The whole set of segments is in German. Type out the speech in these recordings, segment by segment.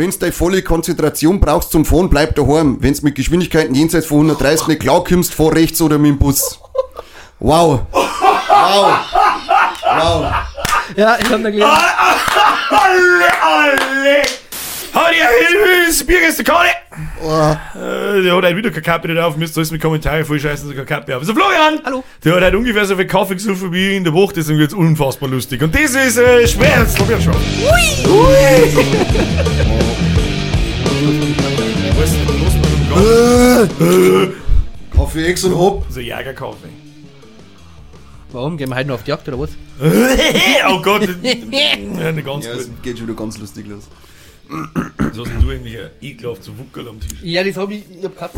Wenn's deine volle Konzentration brauchst zum Fahren, bleib daheim. Wenn's mit Geschwindigkeiten jenseits von 130 nicht klarkommst, fahr rechts oder mit dem Bus. Wow. Wow. Wow. Ja, ich hab da gelernt. Alle, alle! Hau dir Hilfe, das Bier ist der Karte! Äh, der hat halt wieder keine Kappe nicht auf, müsst alles mit Kommentaren voll scheißen, so keine Kappe auf. So, Florian! Hallo. Der hat halt ungefähr so viel Kaffee gesoffen wie in der Woche, deswegen wird's unfassbar lustig. Und das ist äh, Schmerz von Wirtschaft. Ui! Ui! Kaffee Ex und Hop. So Jägerkaffee. Warum? Gehen wir heute noch auf die Jagd oder was? oh Gott, ja, eine ganz Ja, es geht schon wieder ganz lustig los. So hast du eigentlich ein ekelhaft zu Wuckel am Tisch. Ja, das hab ich, ich hab gehabt.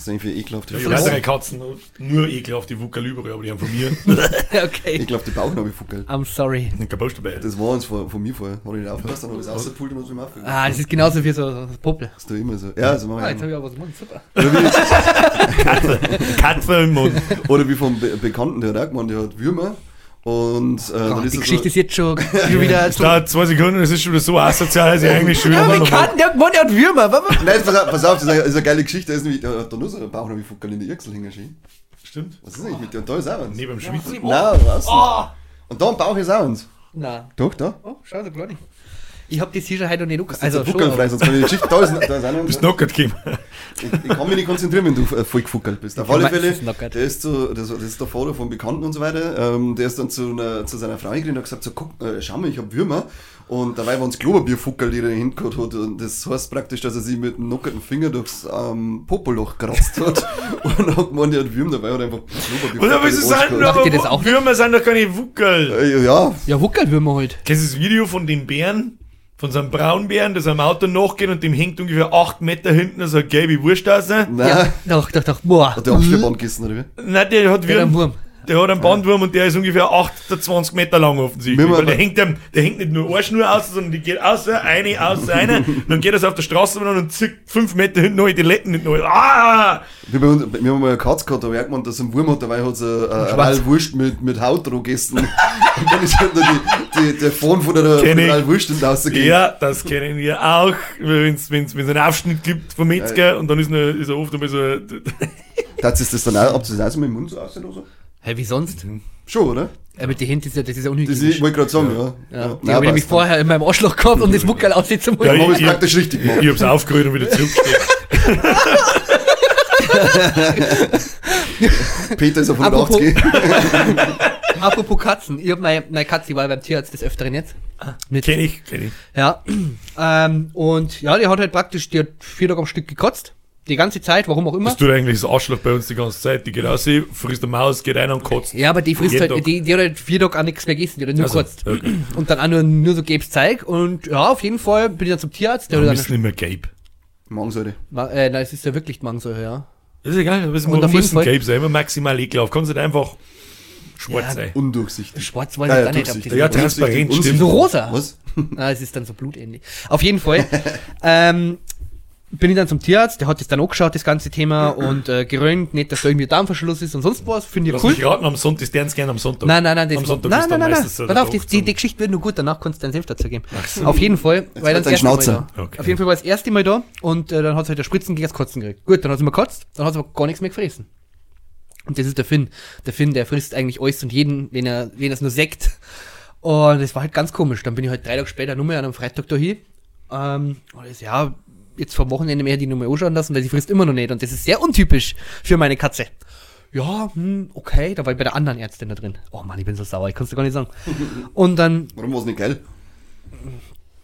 Das sind für ekelhafte Ich Fuckel. weiß drei Katzen, nur ekelhafte Wuckel überall, aber die haben von mir. okay. Ekelhafte Bauchnabelfuckel. I'm sorry. Kein dabei. Das war uns von, von mir vorher. Hat ich nicht aufgepasst, dann hab ich es rausgepult und hab's mir aufgehört. Ah, das ist genauso wie so so ein Poppel. Das ist doch immer so. Ja, so machen Ah, wir jetzt immer. hab ich aber was im Mund. Super. Katze im Mund. Oder wie vom Be Bekannten, der hat auch gemeint, der hat Würmer. Und äh, Oh, dann ist die Geschichte so, ist jetzt schon, schon wieder Es so. dauert zwei Sekunden, es ist schon wieder so asozial, dass ich eigentlich schon Ja, wieder wir mal- kannten, der hat der hat Würmer. Nein, pass auf, pass auf das ist eine, das ist eine geile Geschichte. Da ist nämlich, der hat da nur so ein Bauchnabelfuckel in der Irksel hängen. schön. Stimmt. Was ist eigentlich mit dir? Und da ist auch eins. Neben dem Schwitzen. Nein, was? Und da am Bauch ist auch eins. Na. Doch, da. Oh, schau, so klein. Ich hab das hier schon heute noch nicht ange- Also Also schon. frei, aber- sonst kann ich die Geschichte. Da ist, da ist auch noch Bist knockert gekommen. ich, ich kann mich nicht konzentrieren, wenn du äh, voll gefuckelt bist. Auf alle Fälle, der ist, zu, das, das ist der Vater von Bekannten und so weiter. Ähm, der ist dann zu, einer, zu seiner Frau gegangen und hat gesagt: so, guck, äh, Schau mal, ich hab Würmer. Und dabei waren es Klopapier-Fuckel, die er hingehauen hat. Und das heißt praktisch, dass er sich mit einem nockerten Finger durchs ähm, Popoloch geratzt hat. und hat gemeint, er hat Würmer dabei und einfach Klopapier. Oder Macht aber ihr das auch? Würmer sind doch keine Wuckel. Äh, ja, Ja, Wuckelwürmer halt. Kennst du das Video von dem Bären? Von so einem Braunbären, der seinem Auto nachgeht und dem hängt ungefähr 8 Meter hinten so eine gelbe Wurst aus. nein. Ja, doch, doch, doch. Boah. Hat der Abschleppband gegessen, oder wie? Nein, der hat wie ein, Wurm. Der hat einen Bandwurm und der ist ungefähr 28 Meter lang offensichtlich. Weil der hängt, dem, der hängt nicht nur eine Schnur aus, sondern die geht aus, eine, aus, eine. dann geht er so auf der Straße und zickt 5 Meter hinten noch die Letten nicht neu. Ah! Wir, uns, wir haben mal eine Katze gehabt, da hat gemeint, dass einen Wurm hat, dabei hat sie äh, eine Schwarz. Real Wurst mit, mit Haut dran gegessen. und dann ist halt die, die, der Phone von der, von Kenn der ich. Real Wurst und rausgegangen. Ja, das kennen wir auch, wenn es einen Aufschnitt gibt vom Metzger und dann ist, eine, ist er oft einmal so. Das ist das dann auch, ob das auch so mit dem Mund so aussieht oder so? Hä, wie sonst? Schon, oder? Ja, mit den Händen ist ja, das ist ja Das ich unhygienisch. wollte gerade sagen, ja. Ja, die Nein, habe ich nämlich vorher in meinem Arschloch gehabt und das Wuckel aussieht zum Ja, es ich- praktisch richtig gemacht. Ich hab's aufgerührt und wieder zurückgestellt. Peter ist auf Apropos- 180. Apropos Katzen, ich hab meine, meine Katze, die war beim Tierarzt des Öfteren jetzt. Mit, Kenn ich, kenn ich. Ja. Ähm, und ja, die hat halt praktisch, die hat vier Tage am Stück gekotzt. Die ganze Zeit, warum auch immer. Das tut eigentlich das Arschloch bei uns die ganze Zeit. Die geht raus, frisst eine Maus, geht rein und kotzt. Ja, aber die frisst Jeden halt, Tag. die, die hat halt vier Tage auch nichts mehr gegessen, die hat nur Also, gekotzt. okay. Und dann auch nur, nur so gelbes Zeug. Und ja, auf jeden Fall bin ich dann zum Tierarzt. Der Wir hat müssen dann, nicht mehr Gabe. Magensäure. Ma- äh, nein, es ist ja wirklich Magensäure, ja. Das ist egal, aber es Und auf jeden müssen Fall- Gabe sein, immer maximal ekelhaft. Kannst nicht einfach schwarz Ja, sein. Undurchsichtig. Schwarz weiß Ja, ich ja, gar nicht, Ja, transparent, stimmt. so rosa. Was? Ah, es ist dann so blutähnlich. Auf jeden Fall. ähm, bin ich dann zum Tierarzt, der hat das dann angeschaut, das ganze Thema, und äh, gerönt, nicht, dass da irgendwie Darmverschluss ist und sonst was. Finde ich Lass cool. mich raten, am Sonntag, ist ganz gerne am Sonntag. Nein, nein, nein, das Am Sonntag nein, ist nein, dann nein, nein. so Pass der auf, die, die, die Geschichte wird nur gut, danach kannst du deinen Senf dazu geben. so. Auf jeden Fall, weil wird dann ein Schnauzer. Okay. Auf jeden Fall war das erste Mal da und äh, dann hat sie halt der Spritzen gegen das Kotzen gekriegt. Gut, dann hat sie mal gekotzt, dann hat sie aber gar nichts mehr gefressen. Und das ist der Finn. Der Finn, der frisst eigentlich alles und jeden, wenn er, wenn er es nur sägt. Und das war halt ganz komisch. Dann bin ich halt drei Tage später nur mehr an einem Freitag da hin. Ähm, und das, ja, jetzt vor Wochenende mehr die Nummer anschauen lassen, weil sie frisst immer noch nicht. Und das ist sehr untypisch für meine Katze. Ja, hm, okay, da war ich bei der anderen Ärztin da drin. Oh Mann, ich bin so sauer, ich kann es gar nicht sagen. Und dann, Warum war es nicht geil?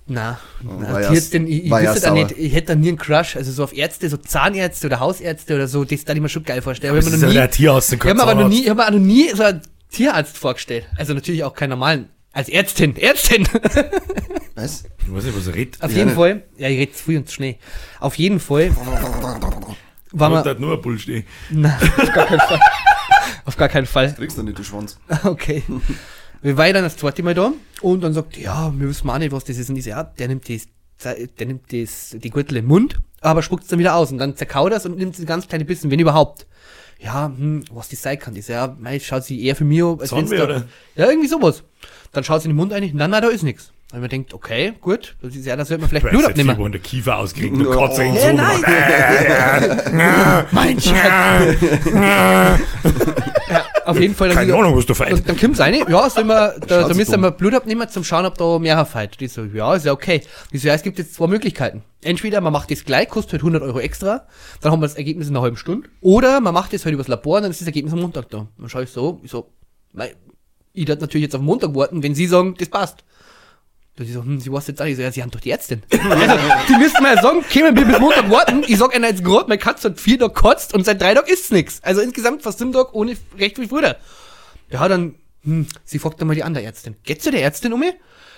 na, na war ja- Tierärztin, ich, ich ja wüsste da nicht, ich hätte da nie einen Crush, also so auf Ärzte, so Zahnärzte oder Hausärzte oder so, das da ich mir schon geil vorstellen. Aber Das ich ist habe ja mir habe mir aber noch nie, ich habe mir auch noch nie so einen Tierarzt vorgestellt. Also natürlich auch keinen normalen, als Ärztin, Ärztin. Was? Ich weiß nicht, was er redet. Auf Ja, jeden nicht. Fall, ja, ich rede zu früh und zu schnell. Auf jeden Fall war Da man, hat nur ein Bull stehen. na, auf gar keinen Fall. Auf gar keinen Fall. Kriegst du nicht, du Schwanz. Okay. Wir waren dann das zweite Mal da und dann sagt, ja, wir wissen auch nicht, was das ist. Und ich so, ja, der nimmt das, der nimmt das, die Gürtel im Mund, aber spuckt es dann wieder aus und dann zerkaut das und nimmt so ganz kleine Bissen, wenn überhaupt. Ja, hm, was das sein kann. So, ja, mei, schaut sie eher für mich als oder? Ja, irgendwie sowas. Dann schaut sie in den Mund ein, nein, nein, da ist nichts. Weil man denkt, okay, gut, das ist ja, da sollte man vielleicht Du Blut abnehmen. in der Kiefer ausgekriegt und Oh. kotzt ihn so. nein. mein Schatz. ja, auf jeden Fall. dann Keine Ahnung, was du. Und dann kommt's eine, ja, soll man, da, da müssen wir Blut abnehmen zum Schauen, ob da mehr feit. Die so, ja, ist ja okay. Die so, ja, es gibt jetzt zwei Möglichkeiten. Entweder man macht das gleich, kostet halt 100 Euro extra, dann haben wir das Ergebnis in einer halben Stunde. Oder man macht das halt übers Labor, dann ist das Ergebnis am Montag da. Dann schaue ich so, ich so, mei, ich werde natürlich jetzt auf Montag warten, wenn sie sagen, das passt. Da sie so, hm, sie weiß jetzt nicht. Ich so, ja, sie haben doch die Ärztin. also, die müssten mal sagen, kämen wir bis Montag warten. Ich sag einer jetzt gerade, meine Katze hat vier Tage kotzt und seit drei Tagen ist's nix. Also insgesamt fast sieben Tage ohne recht viel Früher. Ja, dann, hm, sie fragt dann mal die andere Ärztin. Geht zu der Ärztin um mich?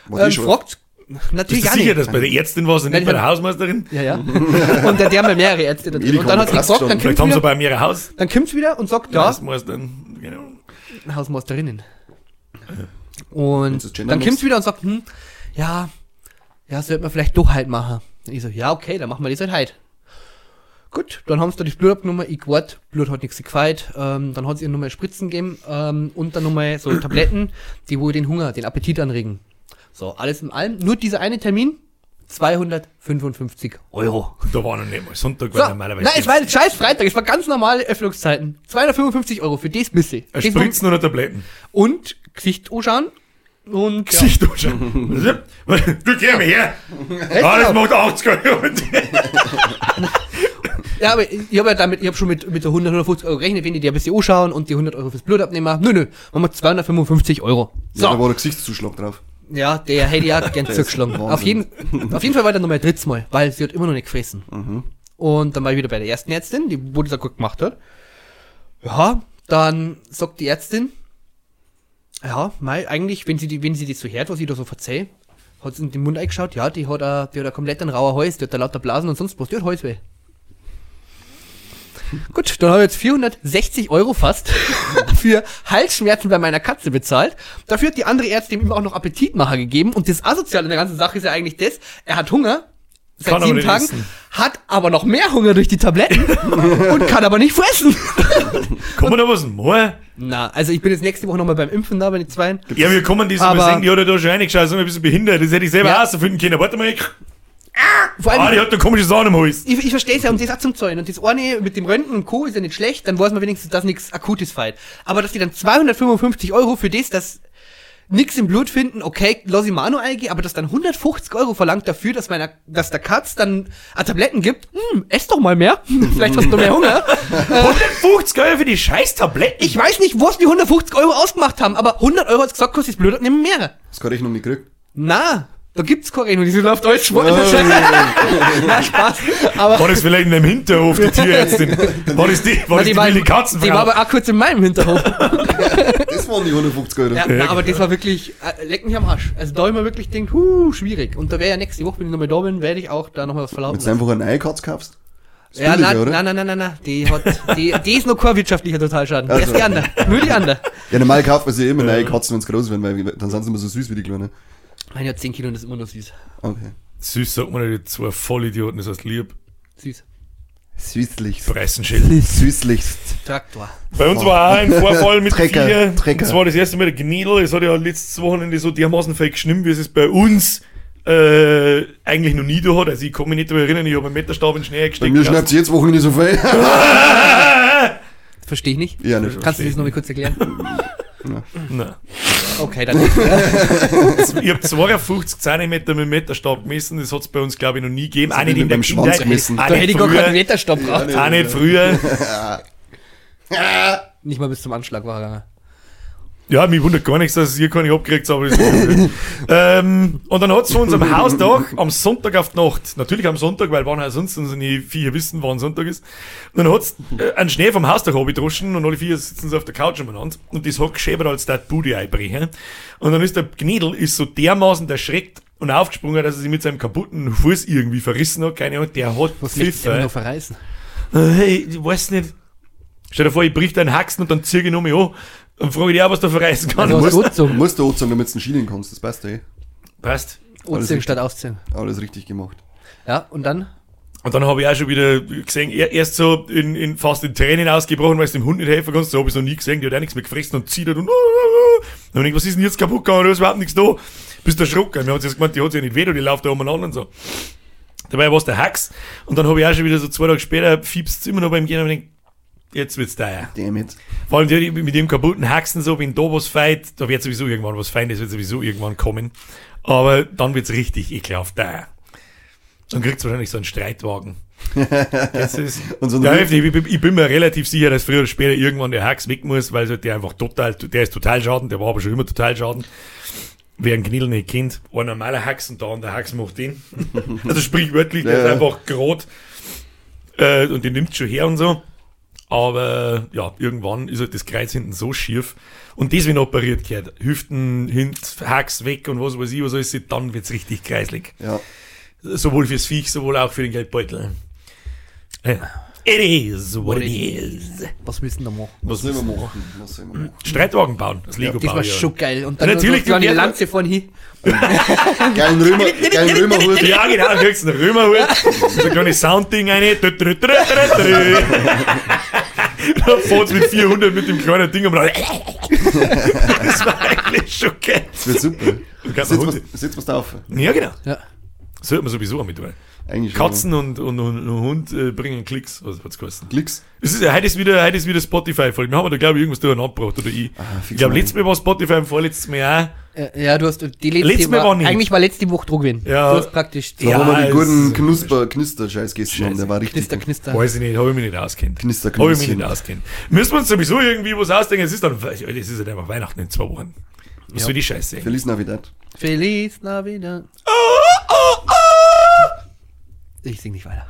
Die Ähm, fragt, Bist natürlich du auch sicher, nicht. dass bei der Ärztin war und Nein, nicht ich bei der Hausmeisterin? Ja, ja. und der, der haben wir mehrere Ärzte da drin. Und dann hat sie kommt gefragt, dann Vielleicht haben sie wieder, bei mir ein Haus. dann kommt's wieder und sagt, ja, Hausmeisterin, genau. Hausmeisterinnen. Wenn's Und dann nutzt. wieder und sagt, hm, ja, ja, sollte man vielleicht doch halt machen. Und ich so, ja, okay, dann machen wir das halt halt. Gut, dann haben sie da das Blut abgenommen, ich wart, Blut hat nichts gefeit, ähm, dann hat sie ihr nochmal Spritzen gegeben ähm, und dann nochmal so Tabletten, die wohl den Hunger, den Appetit anregen. So, alles in allem, nur dieser eine Termin, 255 Euro. Da war noch nicht mal Sonntag, So, weil normalerweise. nein, es war ein scheiß Freitag, es war ganz normale Öffnungszeiten. 255 Euro für das bisschen. Spritzen oder Tabletten. und Gesicht anschauen und ja. Gesicht anschauen. Du geh mal her. Das macht 80 Euro. Ja, aber ich habe ja damit, ich habe schon mit, mit der 100, 150 Euro gerechnet, wenn die dir ein bisschen anschauen und die 100 Euro fürs Blut abnehmen. Nö, nö, machen wir 255 Euro. Ja, da So, war der Gesichtszuschlag drauf. ja, der hätte ich auch gern zugeschlagen. Auf jeden, auf jeden Fall war der nochmal drittes Mal, weil sie hat immer noch nicht gefressen. Und dann war ich wieder bei der ersten Ärztin, die, wo das auch gut gemacht hat. Ja, dann sagt die Ärztin, ja, mei, eigentlich, wenn sie die, wenn sie das so hört, was ich da so verzeih, hat sie in den Mund eingeschaut, ja, die hat a, die hat a komplett einen rauer Hals, die hat da lauter Blasen und sonst was, die hat Halsweh. Gut, dann habe ich jetzt 460 Euro fast für Halsschmerzen bei meiner Katze bezahlt. Dafür hat die andere Ärztin ihm auch noch Appetitmacher gegeben. Und das Asoziale in der ganzen Sache ist ja eigentlich das, er hat Hunger seit Kann sieben Tagen, essen. hat aber noch mehr Hunger durch die Tabletten und kann aber nicht fressen. Man da was? Na, also ich bin jetzt nächste Woche nochmal beim Impfen da bei den Zweien. Ja, wir kommen diese Aber- mal sehen, die hat ja da schon reingeschaut, sind ein bisschen behindert. Das hätte ich selber Ja. finden können. Warte mal. Vor allem, Ah, die hat eine komische Sahne im Hals. ich, ich verstehe es ja, um das auch zum Zahlen. Und das eine mit dem Röntgen und Co. ist ja nicht schlecht, dann weiß man wenigstens, dass nichts Akutes fällt. Aber dass die dann 255 Euro für das, dass nix im Blut finden, okay, auch noch eingehen, aber dass dann 150 Euro verlangt dafür, dass meiner, dass der Katz dann äh, Tabletten gibt, hm, ess doch mal mehr. Vielleicht hast du mehr Hunger. 150 Euro für die scheiß Tabletten. Ich weiß nicht, was die 150 Euro ausgemacht haben, aber 100 Euro hat's gesagt, kostet das Blut nicht mehr. Das kann ich noch nicht gekriegt. Na, da gibt's keine Rechnung, die sind auf Deutsch. Na, Spaß. Aber, War das vielleicht in einem Hinterhof, die Tierärztin? War das die, war Na, das die, die, war, wilde die war aber auch kurz in meinem Hinterhof. Das waren die 150 Euro. Ja, na, aber das war wirklich, äh, leck mich am Arsch. Also da immer wirklich denkt, huh, schwierig. Und da wäre ja nächste Woche, wenn ich nochmal da bin, werde ich auch da nochmal was verlauten. Wenn du einfach eine neue Katze kaufst. Ja, billiger, nein, oder? nein, nein, nein, nein, nein, die hat, die, die ist noch kein wirtschaftlicher Totalschaden. Also. ist die andere. Nur die andere. Ja, normal kauft man sich immer neue Katzen, wenn sie groß werden, weil dann sind sie immer so süß wie die Kleinen. Meine hat 10 Kilo und das ist immer noch süß. Okay. Süß sagt man nicht, zwei Vollidioten, das heißt lieb. Süß. Süßlichst. Preisschild. Süßlichst. Traktor. Bei uns war auch ein Vorfall mit Trecker, vier. Trecker. Das war das erste Mal der Gnädel. Es hat ja letztes Wochenende so dermaßen viel geschnimmt, wie es es bei uns äh, eigentlich noch nie da hat. Also ich kann mich nicht daran erinnern, ich habe einen Meterstab in den Schnee Bei gesteckt. mir schnappt jetzt Wochen nicht so viel. Verstehe ich nicht. ja, nicht. Kannst du das noch mal kurz erklären? Nein. Okay, dann. Ich habe 52 cm mit dem Meterstab gemessen, das hat es bei uns glaube ich noch nie gegeben. Nicht ihn in der beim Schwanz gemessen. Da hätte nicht ich gar keinen früher. Wetterstopp braucht. Auch nicht früher. Nicht mal bis zum Anschlag war er gegangen. Ja, mich wundert gar nichts, dass ihr keine abgekriegt habt. ähm, und dann hat es zu unserem Hausdach am Sonntag auf die Nacht, natürlich am Sonntag, weil wann auch sonst unsere vier wissen, wann Sonntag ist, und dann hat es äh, einen Schnee vom Hausdach abgedroschen und alle vier sitzen so auf der Couch umeinander und das hat geschäbert, als der Bude einbrechen. Und dann ist der Gnädel ist so dermaßen erschreckt und aufgesprungen, dass er sich mit seinem kaputten Fuß irgendwie verrissen hat. Keine Ahnung, der hat Was Pfiffe. noch verreißen? Äh, Hey, ich weiß nicht. Stell dir vor, ich brich einen Haxen und dann ziehe ich noch mich an und frage dich auch, was da verreißen kann. Also, Du musst, du musst da anziehen, damit du den Schienen kannst. Das passt eh. Passt. Anziehen statt ausziehen. Alles richtig gemacht. Ja, und dann? Und dann habe ich auch schon wieder gesehen, er- erst so in, in fast in Tränen ausgebrochen, weil du dem Hund nicht helfen kannst. So habe ich es noch nie gesehen, die hat auch nichts mehr gefressen und zieht und Dann hab ich was ist denn jetzt kaputt gegangen? Du hast überhaupt nichts da. Bist du erschrocken. Wir haben jetzt gemeint, die hat sich ja nicht weh, und die läuft da umeinander und so. Dabei war es der Hax. Und dann habe ich auch schon wieder so zwei Tage später, fiebst immer noch beim Gehen und denk, jetzt wird's teuer. Damn it. Vor allem die, mit dem kaputten Haxen so, wenn da was feit, da wird sowieso irgendwann was Feines, wird sowieso irgendwann kommen. Aber dann wird's richtig ekelhaft teuer. Dann kriegt's wahrscheinlich so einen Streitwagen. Das ist, Und so ja, ich, bin- ich bin mir relativ sicher, dass früher oder später irgendwann der Hax weg muss, weil der einfach total, der ist total schaden, der war aber schon immer total schaden. Wer ein Knidl nicht kennt, ein normaler Haxen da und der Hax macht den. Also sprichwörtlich, der Ja, ist einfach gerot äh, und den nimmt schon her und so. Aber ja, irgendwann ist halt das Kreuz hinten so schief. Und das, wenn operiert gehört, Hüften, Hint, Hax weg und was weiß ich, was alles, dann wird's richtig kreislig. Ja. Sowohl fürs Viech, sowohl auch für den Geldbeutel. Äh, It is what it is. Was müssen wir machen? Was sollen wir machen? Was wir machen? Streitwagen bauen, das Lego Das war ja. schon geil. Und dann Ja, natürlich, so eine die- Lanze von hin. Geilen Römer, geilen Römerhut. Ja, genau, du kriegst einen Römerhut, so ein kleines Soundding rein. Dann fährt's mit 400 mit dem kleinen Ding und dann Das war eigentlich schon geil. Das wird super. Sitzt was, sitzt was drauf. Ja, genau. Ja. Sollte man sowieso auch mit tun. Eigentlich. Katzen und, und, und, und Hund äh, bringen Klicks, was hat's gekostet. Klicks. Es ist, heute ist wieder, heute ist wieder Spotify-Folge. Wir haben da, glaube ich, irgendwas durcheinander gebracht, oder ich. Ah, ich glaube, letztes Mal war Spotify und vorletztes Mal auch. Äh, Ja, du hast die letzte Letztes Mal war, war nicht. eigentlich war letzte Woche gewesen. Ja. Du hast praktisch Da Ja, haben wir die guten Knusper, Knister-Scheiß gestern. Der war richtig Knister, gut. Knister. Weiß ich nicht, habe ich mich nicht auskennt. Knister, Habe ich mich nicht auskennt. Müssen wir uns sowieso irgendwie was ausdenken. Es ist dann, es ist halt einfach Weihnachten in zwei Wochen. Was soll die Scheiße? Feliz Navidad. Feliz Navidad. Ich sing nicht weiter.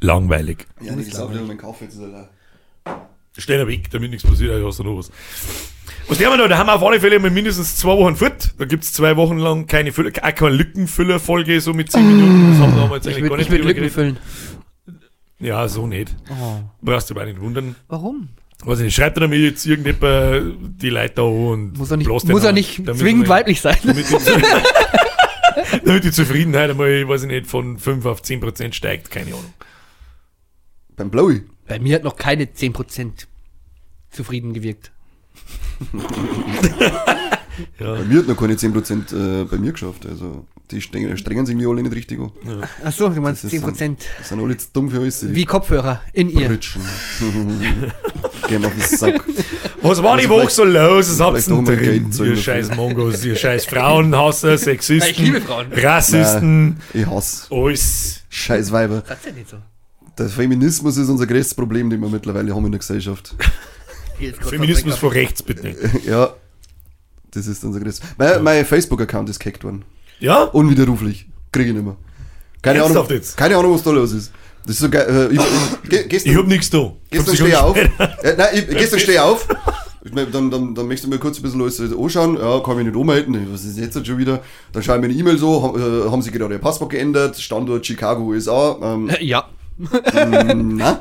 Langweilig. Ja, ich glaube, ich meinen Kaffee jetzt. Stell ihn weg, damit nichts passiert, ja, hast du noch was. Was der wir noch? Da haben wir auf alle Fälle mal mindestens zwei Wochen fort. Da gibt's zwei Wochen lang keine Füller, auch keine Lückenfüller-Folge, so mit 10 Minuten. Das haben wir jetzt Ich eigentlich würde gar ich nicht würd drüber Lücken füllen. Ja, so nicht. Oh. Brauchst du aber nicht wundern. Warum? Weiß ich nicht, schreibt er damit jetzt irgendjemand die Leute da an und Muss er nicht, muss er nicht zwingend weiblich sein. damit die, Zufriedenheit einmal, weiß ich nicht, von 5 auf 10 Prozent steigt, keine Ahnung. Beim Blowy. Bei mir hat noch keine 10% zufrieden gewirkt. Ja. Bei mir hat noch keine 10% äh, bei mir geschafft. Also, die strengen, strengen sich irgendwie alle nicht richtig an. Ach so, du meinst Das ist 10%. Das sind alle zu dumm für alles. Wie Kopfhörer in ihr. Pritschen. Gehen auf den Sack. Was war die Also Woche so los? Was habt ihr drin? Ihr dafür. scheiß Mongos, ihr scheiß Frauenhasser, Sexisten, Ich liebe Frauen. Rassisten, Ich hasse. alles. Scheiß Weiber. Sag's ja nicht so. Der Feminismus ist unser größtes Problem, den wir mittlerweile haben in der Gesellschaft. Feminismus von rechts, bitte. ja. Das ist unser größtes. Mein, mein Facebook-Account ist gehackt worden. Ja? Unwiderruflich. Kriege ich nicht mehr. Keine Ahnung, keine Ahnung, was da los ist. Das ist so geil. Äh, ich, ge, gestern Ich hab nichts da. gestern stehe ich auf. Äh, nein, ich, gestern stehe ich auf. Ich mein, dann, dann, dann möchtest du mir kurz ein bisschen alles anschauen. Ja, kann mich nicht umhalten. Was ist jetzt schon wieder? Dann schaue ich mir eine E-Mail so. ha- Äh, haben sie gerade ihr Passwort geändert? Standort Chicago, USA. Ähm, Ja. Na.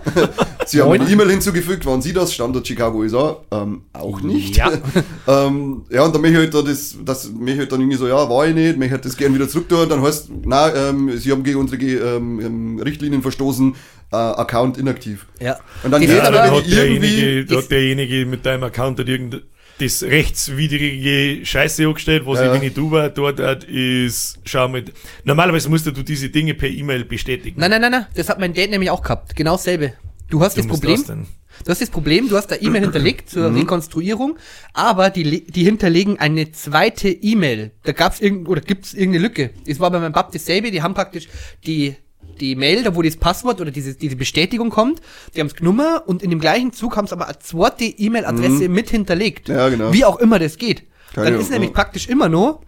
Sie haben eine E-Mail hinzugefügt. Waren Sie das? Standort Chicago, USA? Ähm, auch nicht. Ja. ähm, ja, und dann möchte ich halt da das, das möchte ich halt dann irgendwie so, ja, war ich nicht, möchte halt das gerne wieder zurück tun. Dann heißt, na, ähm, Sie haben gegen unsere ähm, ähm, Richtlinien verstoßen, äh, Account inaktiv. Ja. Und dann Ja, er dann hat irgendwie- derjenige, hat derjenige mit deinem Account hat irgend das rechtswidrige Scheiße angestellt, was Ja, ich, ja. wenn ich du war, dort hat, ist, schau mit, normalerweise musst du diese Dinge per E-Mail bestätigen. Nein, nein, nein, nein. Das hat mein Dad nämlich auch gehabt. Genau dasselbe. Du hast Wie das Problem. Du hast das Problem, du hast da E-Mail hinterlegt zur Rekonstruierung, aber die, die hinterlegen eine zweite E-Mail. Da gab's irgend oder gibt's irgendeine Lücke. Es war bei meinem Bab dasselbe, die haben praktisch die die Mail, da wo das Passwort oder diese, diese Bestätigung kommt, die haben's genommen und in dem gleichen Zug haben sie aber eine zweite E-Mail-Adresse mit hinterlegt. Ja, genau. Wie auch immer das geht. Keine Dann ist nämlich ja. praktisch immer nur,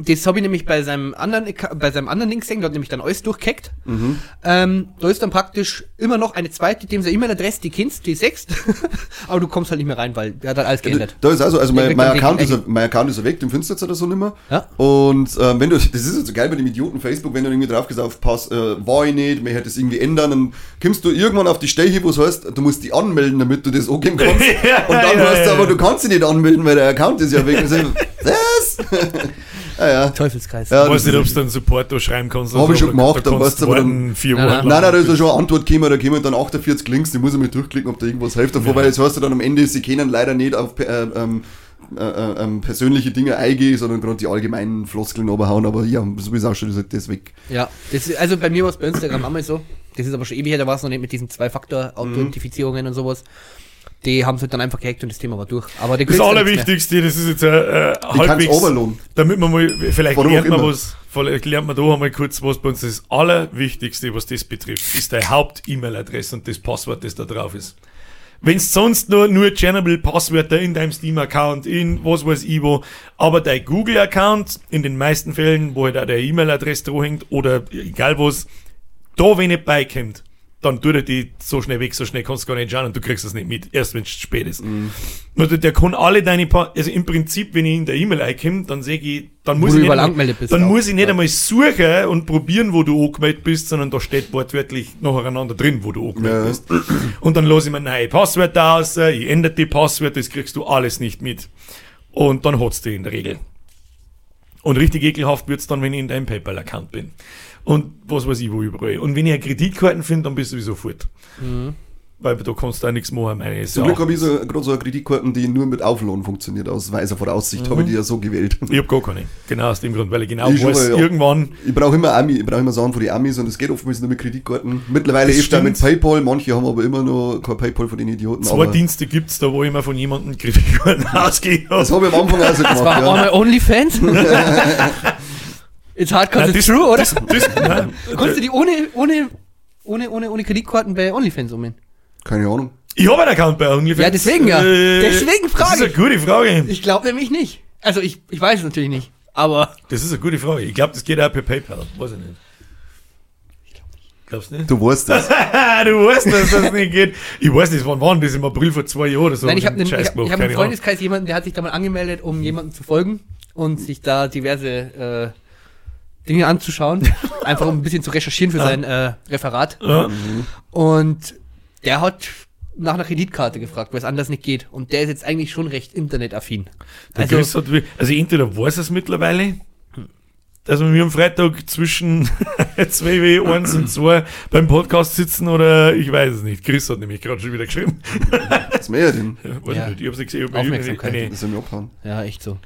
das habe ich nämlich bei seinem anderen bei seinem anderen Link gesehen, der hat nämlich dann alles durchgehackt. Mhm. Ähm, da ist dann praktisch immer noch eine zweite, dem seine E-Mail-Adresse, die kennst, die sechst, aber du kommst halt nicht mehr rein, weil der hat halt alles geändert. Da ist also, also mein, mein, Account ist, mein Account ist weg, den findest du jetzt oder so nicht mehr. Ja. Und ähm, wenn du, das ist jetzt so geil bei dem Idioten Facebook, wenn du irgendwie drauf gesagt hast, pass, äh, war ich nicht, mir hätte es irgendwie ändern, dann kommst du irgendwann auf die Stelle, wo es heißt, du musst dich anmelden, damit du das angeben kannst. Ja, und dann ja, es ja, aber, du kannst dich nicht anmelden, weil der Account ist ja weg. Was? Ja, ja. Teufelskreis. Ja, Ich weiß das nicht, ob du dann Support da schreiben kannst. Hab ich schon gemacht, da dann kannst weißt du aber dann- vier Nein, Wochen nein. Nein, da ist ja schon eine Antwort gekommen, da kommen dann 48 Links, die muss ich mal durchklicken, ob da irgendwas hilft davor, weil jetzt hast du dann am Ende, sie können leider nicht auf, äh, ähm, äh, äh, ähm, persönliche Dinge eingehe, sondern gerade die allgemeinen Floskeln oberhauen, aber ja, so wie es auch schon gesagt, das ist weg. Ja, das ist, also bei mir war es bei Instagram einmal so. Das ist aber schon ewig her, da war es noch nicht mit diesen Zwei-Faktor-Authentifizierungen und sowas. Die haben es halt dann einfach gehackt und das Thema war durch. Aber die Das. Allerwichtigste, das ist jetzt äh, äh, halbwegs, Oberlohn. damit man mal, vielleicht Warum lernt man was, vielleicht lernt man da einmal kurz was bei uns. Das Allerwichtigste, was das betrifft, ist deine Haupt-E-Mail-Adresse und das Passwort, das da drauf ist. Wenn sonst nur, nur Chernobyl-Passwörter in deinem Steam-Account, in was weiß ich wo, aber dein Google-Account, in den meisten Fällen, wo halt auch der E-Mail-Adresse dran hängt, oder egal was, da wenn nicht beikommt, dann tut er die so schnell weg, so schnell kannst du gar nicht schauen und du kriegst das nicht mit, erst wenn es spät ist. Nur der, der kann alle deine, Pa- also im Prinzip, wenn ich in der E-Mail reinkomme, dann sehe ich, dann muss ich nicht einmal, dann auch. muss ich nicht Ja. einmal suchen und probieren, wo du angemeldet bist, sondern da steht wortwörtlich nacheinander drin, wo du angemeldet Ja. bist. Und dann lasse ich mir neue Passwörter aus, äh, ich ändere die Passwörter, das kriegst du alles nicht mit. Und dann hat's die in der Regel. Und richtig ekelhaft wird's dann, wenn ich in deinem PayPal-Account bin. Und was weiß ich wo überall. Und wenn ich eine Kreditkarten finde, dann bist du sowieso fort. Weil da kannst du auch nichts machen, meine ich. Zum Glück habe ich so, gerade so eine Kreditkarten, die nur mit Auflohn funktioniert. Aus weiser Voraussicht habe ich die ja so gewählt. Ich hab gar keine. Genau aus dem Grund, weil ich genau Ich weiß, ja. irgendwann, Ich brauche immer Ami, ich brauche immer Sachen von den Amis und es geht oftmals nur mit Kreditkarten. Mittlerweile Das öfter mit. Paypal, manche haben aber immer noch kein Paypal von den Idioten. zwei aber Dienste gibt's da, wo ich mir von jemandem Kreditkarten ausgehe. das habe ich am Anfang auch so gemacht. War ja. einmal OnlyFans? It's hard cause it's true, oder? Das, das, Konntest du die ohne, ohne, ohne, ohne, ohne Kreditkarten bei OnlyFans umgehen? Keine Ahnung. ich habe einen Account bei OnlyFans. Ja, deswegen ja. Deswegen frage Das ist eine ich. gute Frage. Ich glaube nämlich nicht. Also ich, ich weiß es natürlich nicht. Aber Das ist eine gute Frage. Ich glaube, das geht auch per PayPal. Weiß ich nicht. Glaubst du nicht? Du weißt das. du weißt, dass das nicht geht. Ich weiß nicht, wann war denn das? Im April vor zwei Jahren oder so? nein, ich habe ich Scheiß hab, ich hab Ahnung. Freundeskreis jemanden, der hat sich da mal angemeldet, um jemanden zu folgen und sich da diverse äh, Dinge anzuschauen. einfach um ein bisschen zu recherchieren für sein äh, Referat. Ja. Und der hat nach einer Kreditkarte gefragt, weil es anders nicht geht. Und der ist jetzt eigentlich schon recht internetaffin. Der Also, Chris hat, also entweder weiß er es mittlerweile, dass wir am Freitag zwischen 2W, 1 und 2 beim Podcast sitzen oder ich weiß es nicht. Chris hat nämlich gerade schon wieder geschrieben. Was mehr denn? Ja, weiß Ja. ich nicht. Ich hab's nicht gesehen. Aufmerksamkeit. eine Das soll mich abhauen. ja, echt so.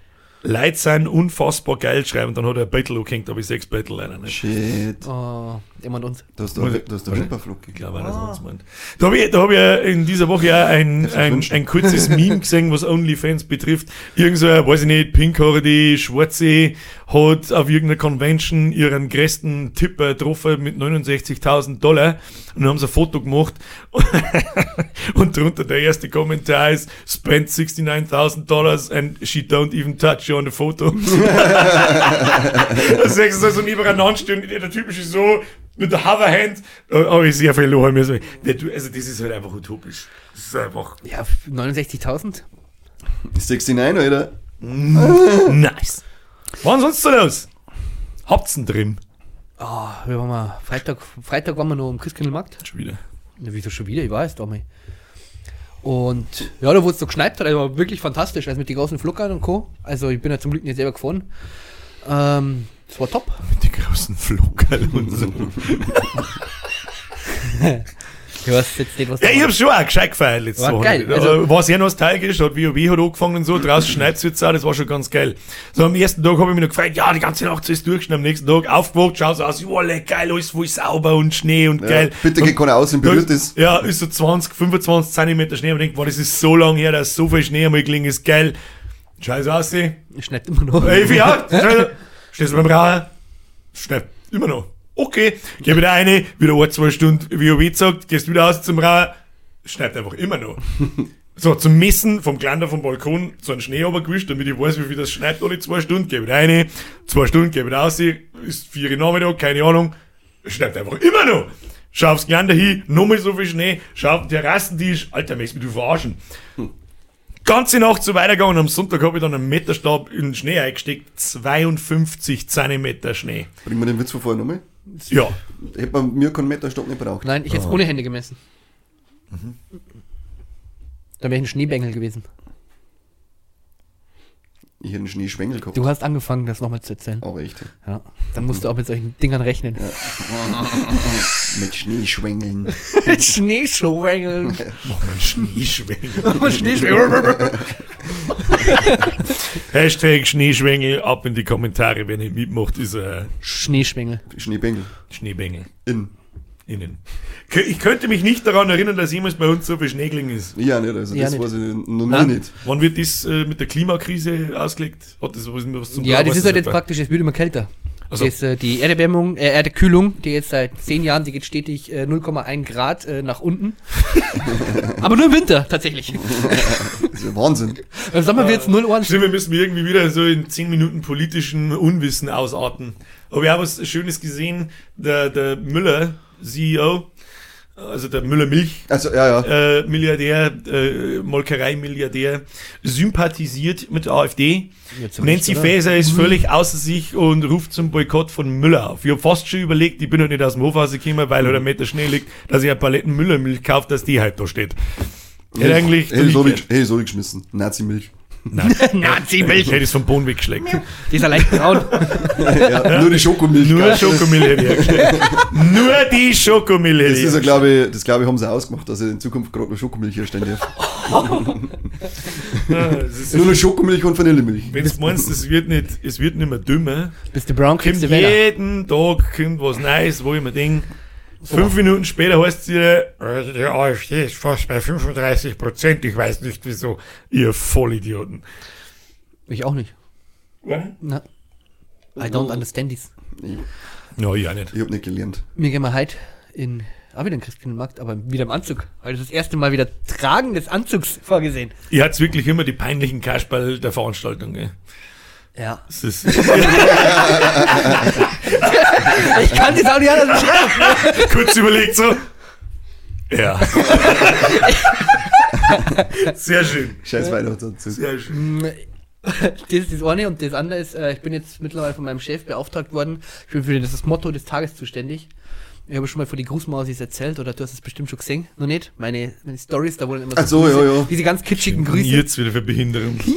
Leute sein unfassbar geil schreiben, dann hat er ein Battle gehängt, aber ich sechs Battle leider nicht. Shit. Oh, jemand uns. Du hast da, ich- hast da Warte. Wimperflug Ich glaube, einer sonst meint. Da habe ich, da hab ich ja in dieser Woche auch ein, ein, ein kurzes Meme gesehen, was OnlyFans betrifft. Irgend so, ein, weiß ich nicht, pinkhaarige Schwarze hat auf irgendeiner Convention ihren größten Tipper getroffen mit 69.000 Dollar und dann haben sie ein Foto gemacht und drunter der erste Kommentar ist spent 69.000 Dollars and she don't even touch you on the photo. Das ist so nebeneinander stehen, der typische so, mit der Hoverhand, habe ich sehr viel lachen müssen. Also das ist halt einfach utopisch. Das ist einfach Ja, 69.000? 69, Alter. nice. Was sonst so los? Habt's denn drin? Oh, wir waren mal, Freitag, Freitag waren wir noch im Christkindlmarkt. Schon wieder. Ja, wieso schon wieder? Ich weiß doch mal. Und ja, da wurde es so geschneit also war wirklich fantastisch, also mit den großen Fluckern und Co. Also ich bin ja zum Glück nicht selber gefahren. Ähm, das war top. Mit den großen Flockerl und so. Ich weiß jetzt nicht, was Ja, ich hab's schon auch gescheit gefeiert letztes War Wochenende. geil, also- Also, war sehr nostalgisch, hat WoW hat angefangen und so, draußen schneit's jetzt auch, das war schon ganz geil. So am ersten Tag habe ich mich noch gefragt, ja, die ganze Nacht ist durch, und am nächsten Tag aufgewacht, schaust aus, ja, geil, alles voll sauber und Schnee und Ja, geil. bitte geht keiner aus und berührt ist-. Ja, ist so 20, 25 Zentimeter Schnee und ich denk, boah, das ist so lang her, dass so viel Schnee einmal gelingen ist, geil. Scheiße aussehen. Schneit immer noch. Ey, wie hat? Stehst du beim Rauchen? Schnell. Immer noch. Okay. Geh wieder eine, wieder ein, zwei Stunden WoW sagt, gehst wieder aus zum Rauchen. Schneidet einfach immer noch. So, zum Messen vom Glander vom Balkon so einen Schnee runtergewischt, damit ich weiß, wie viel das schneit alle zwei Stunden. Geh wieder eine, zwei Stunden, geh wieder raus, ist vier Uhr Nachmittag, keine Ahnung. Schneidet einfach immer noch. Schau aufs Glander hin, nochmal so viel Schnee, schau auf den Terrassentisch, Alter, möchtest du mich verarschen? ganze Nacht so weitergegangen. Am Sonntag habe ich dann einen Meterstab in den Schnee eingesteckt. 52 Zentimeter Schnee. Bringen wir den Witz von vorher nochmal? Ja. Hätte man mir keinen Meterstock nicht braucht. Nein, ich hätte es ohne Hände gemessen. Da wäre ich ein Schneebengel gewesen. Ich hätte einen Schneeschwengel gehabt. Du hast angefangen, das nochmal zu erzählen. Aber echt. Ja. Dann musst du auch mit solchen Dingern rechnen. Mit Schneeschwengeln. Schneeschwengeln. Schneeschwengel. Schneeschwengeln. Hashtag Schneeschwengel, ab in die Kommentare, wenn ihr mitmacht, ist ein Schneeschwengel. Schneebengel. Schneebengel In. Innen. Ich könnte mich nicht daran erinnern, dass jemals bei uns so viel Schneegling ist. Ja, nicht. Also Ja, das nicht. weiß ich noch nie nicht. Wann wird das äh, mit der Klimakrise ausgelegt? Hat das was, was zum Ja, das weiß ist halt jetzt praktisch, es wird immer kälter. Also- Das, äh, die Erderwärmung, äh, Erdekühlung, die jetzt seit zehn Jahren, die geht stetig äh, 0,1 Grad äh, nach unten. Aber nur im Winter, tatsächlich. Das ist ja Wahnsinn. Im Sommer wird's 0 Uhr. Stimmt, wir müssen irgendwie wieder so in 10 Minuten politischen Unwissen ausarten. Aber wir haben was Schönes gesehen. Der, der Müller, CEO, also der Müller Milch, Also, ja, ja. äh, Milliardär, äh, Molkerei-Milliardär, sympathisiert mit der AfD. Nancy oder? Faeser ist völlig außer sich und ruft zum Boykott von Müller auf. Ich habe fast schon überlegt, ich bin halt nicht aus dem Hof rausgekommen, weil halt ein Meter Schnee liegt, dass ich eine Paletten Müllermilch kaufe, dass die halt da steht. Hätte eigentlich Hätte ich so durch- nicht- hätte ich so nicht geschmissen. Nazi-Milch. Nazi-Milch. hätte ich es vom Boden weggeschleckt. Die ist ja leicht braun. Ja, nur die Schokomilch. Nur. Schokomilch hätte ich hergestellt. Nur die Schokomilch hätte Das ich ist ja, glaube ich, das glaube ich, haben sie ausgemacht, dass er in Zukunft gerade noch Schokomilch herstellen das ist- Nur noch Schokomilch und Vanillemilch. Wenn du meinst, es wird nicht, es wird nicht mehr dümmer, Bist du brown, kommt jeden Tag kommt was Neues, wo ich mir denke, fünf Minuten später heißt es wieder, die AfD ist fast bei 35 Prozent, ich weiß nicht wieso, ihr Vollidioten. Ich auch nicht. Na. I don't understand this. Ja, ich auch nicht. Ich habe nicht gelernt. Mir gehen wir heute in, auch wieder in Christkindlmarkt, aber wieder im Anzug. Heute ist das erste Mal wieder Tragen des Anzugs vorgesehen. Ihr habt wirklich immer die peinlichen Kasperl der Veranstaltung, gell? Ja. Das ist, Ich kann das auch nicht anders beschreiben. kurz überlegt so. Ja. Sehr schön. Scheiß Weihnachtsanzug. Sehr schön. Das ist das eine und das andere ist, äh, ich bin jetzt mittlerweile von meinem Chef beauftragt worden. Ich bin für das Motto des Tages zuständig. Ich habe schon mal von die Grußmausis erzählt, oder du hast es bestimmt schon gesehen, noch nicht? Meine, meine Stories, da wurden immer Ach so, Grüße, ja, ja. diese ganz kitschigen Grüße. Jetzt wieder für Behinderung.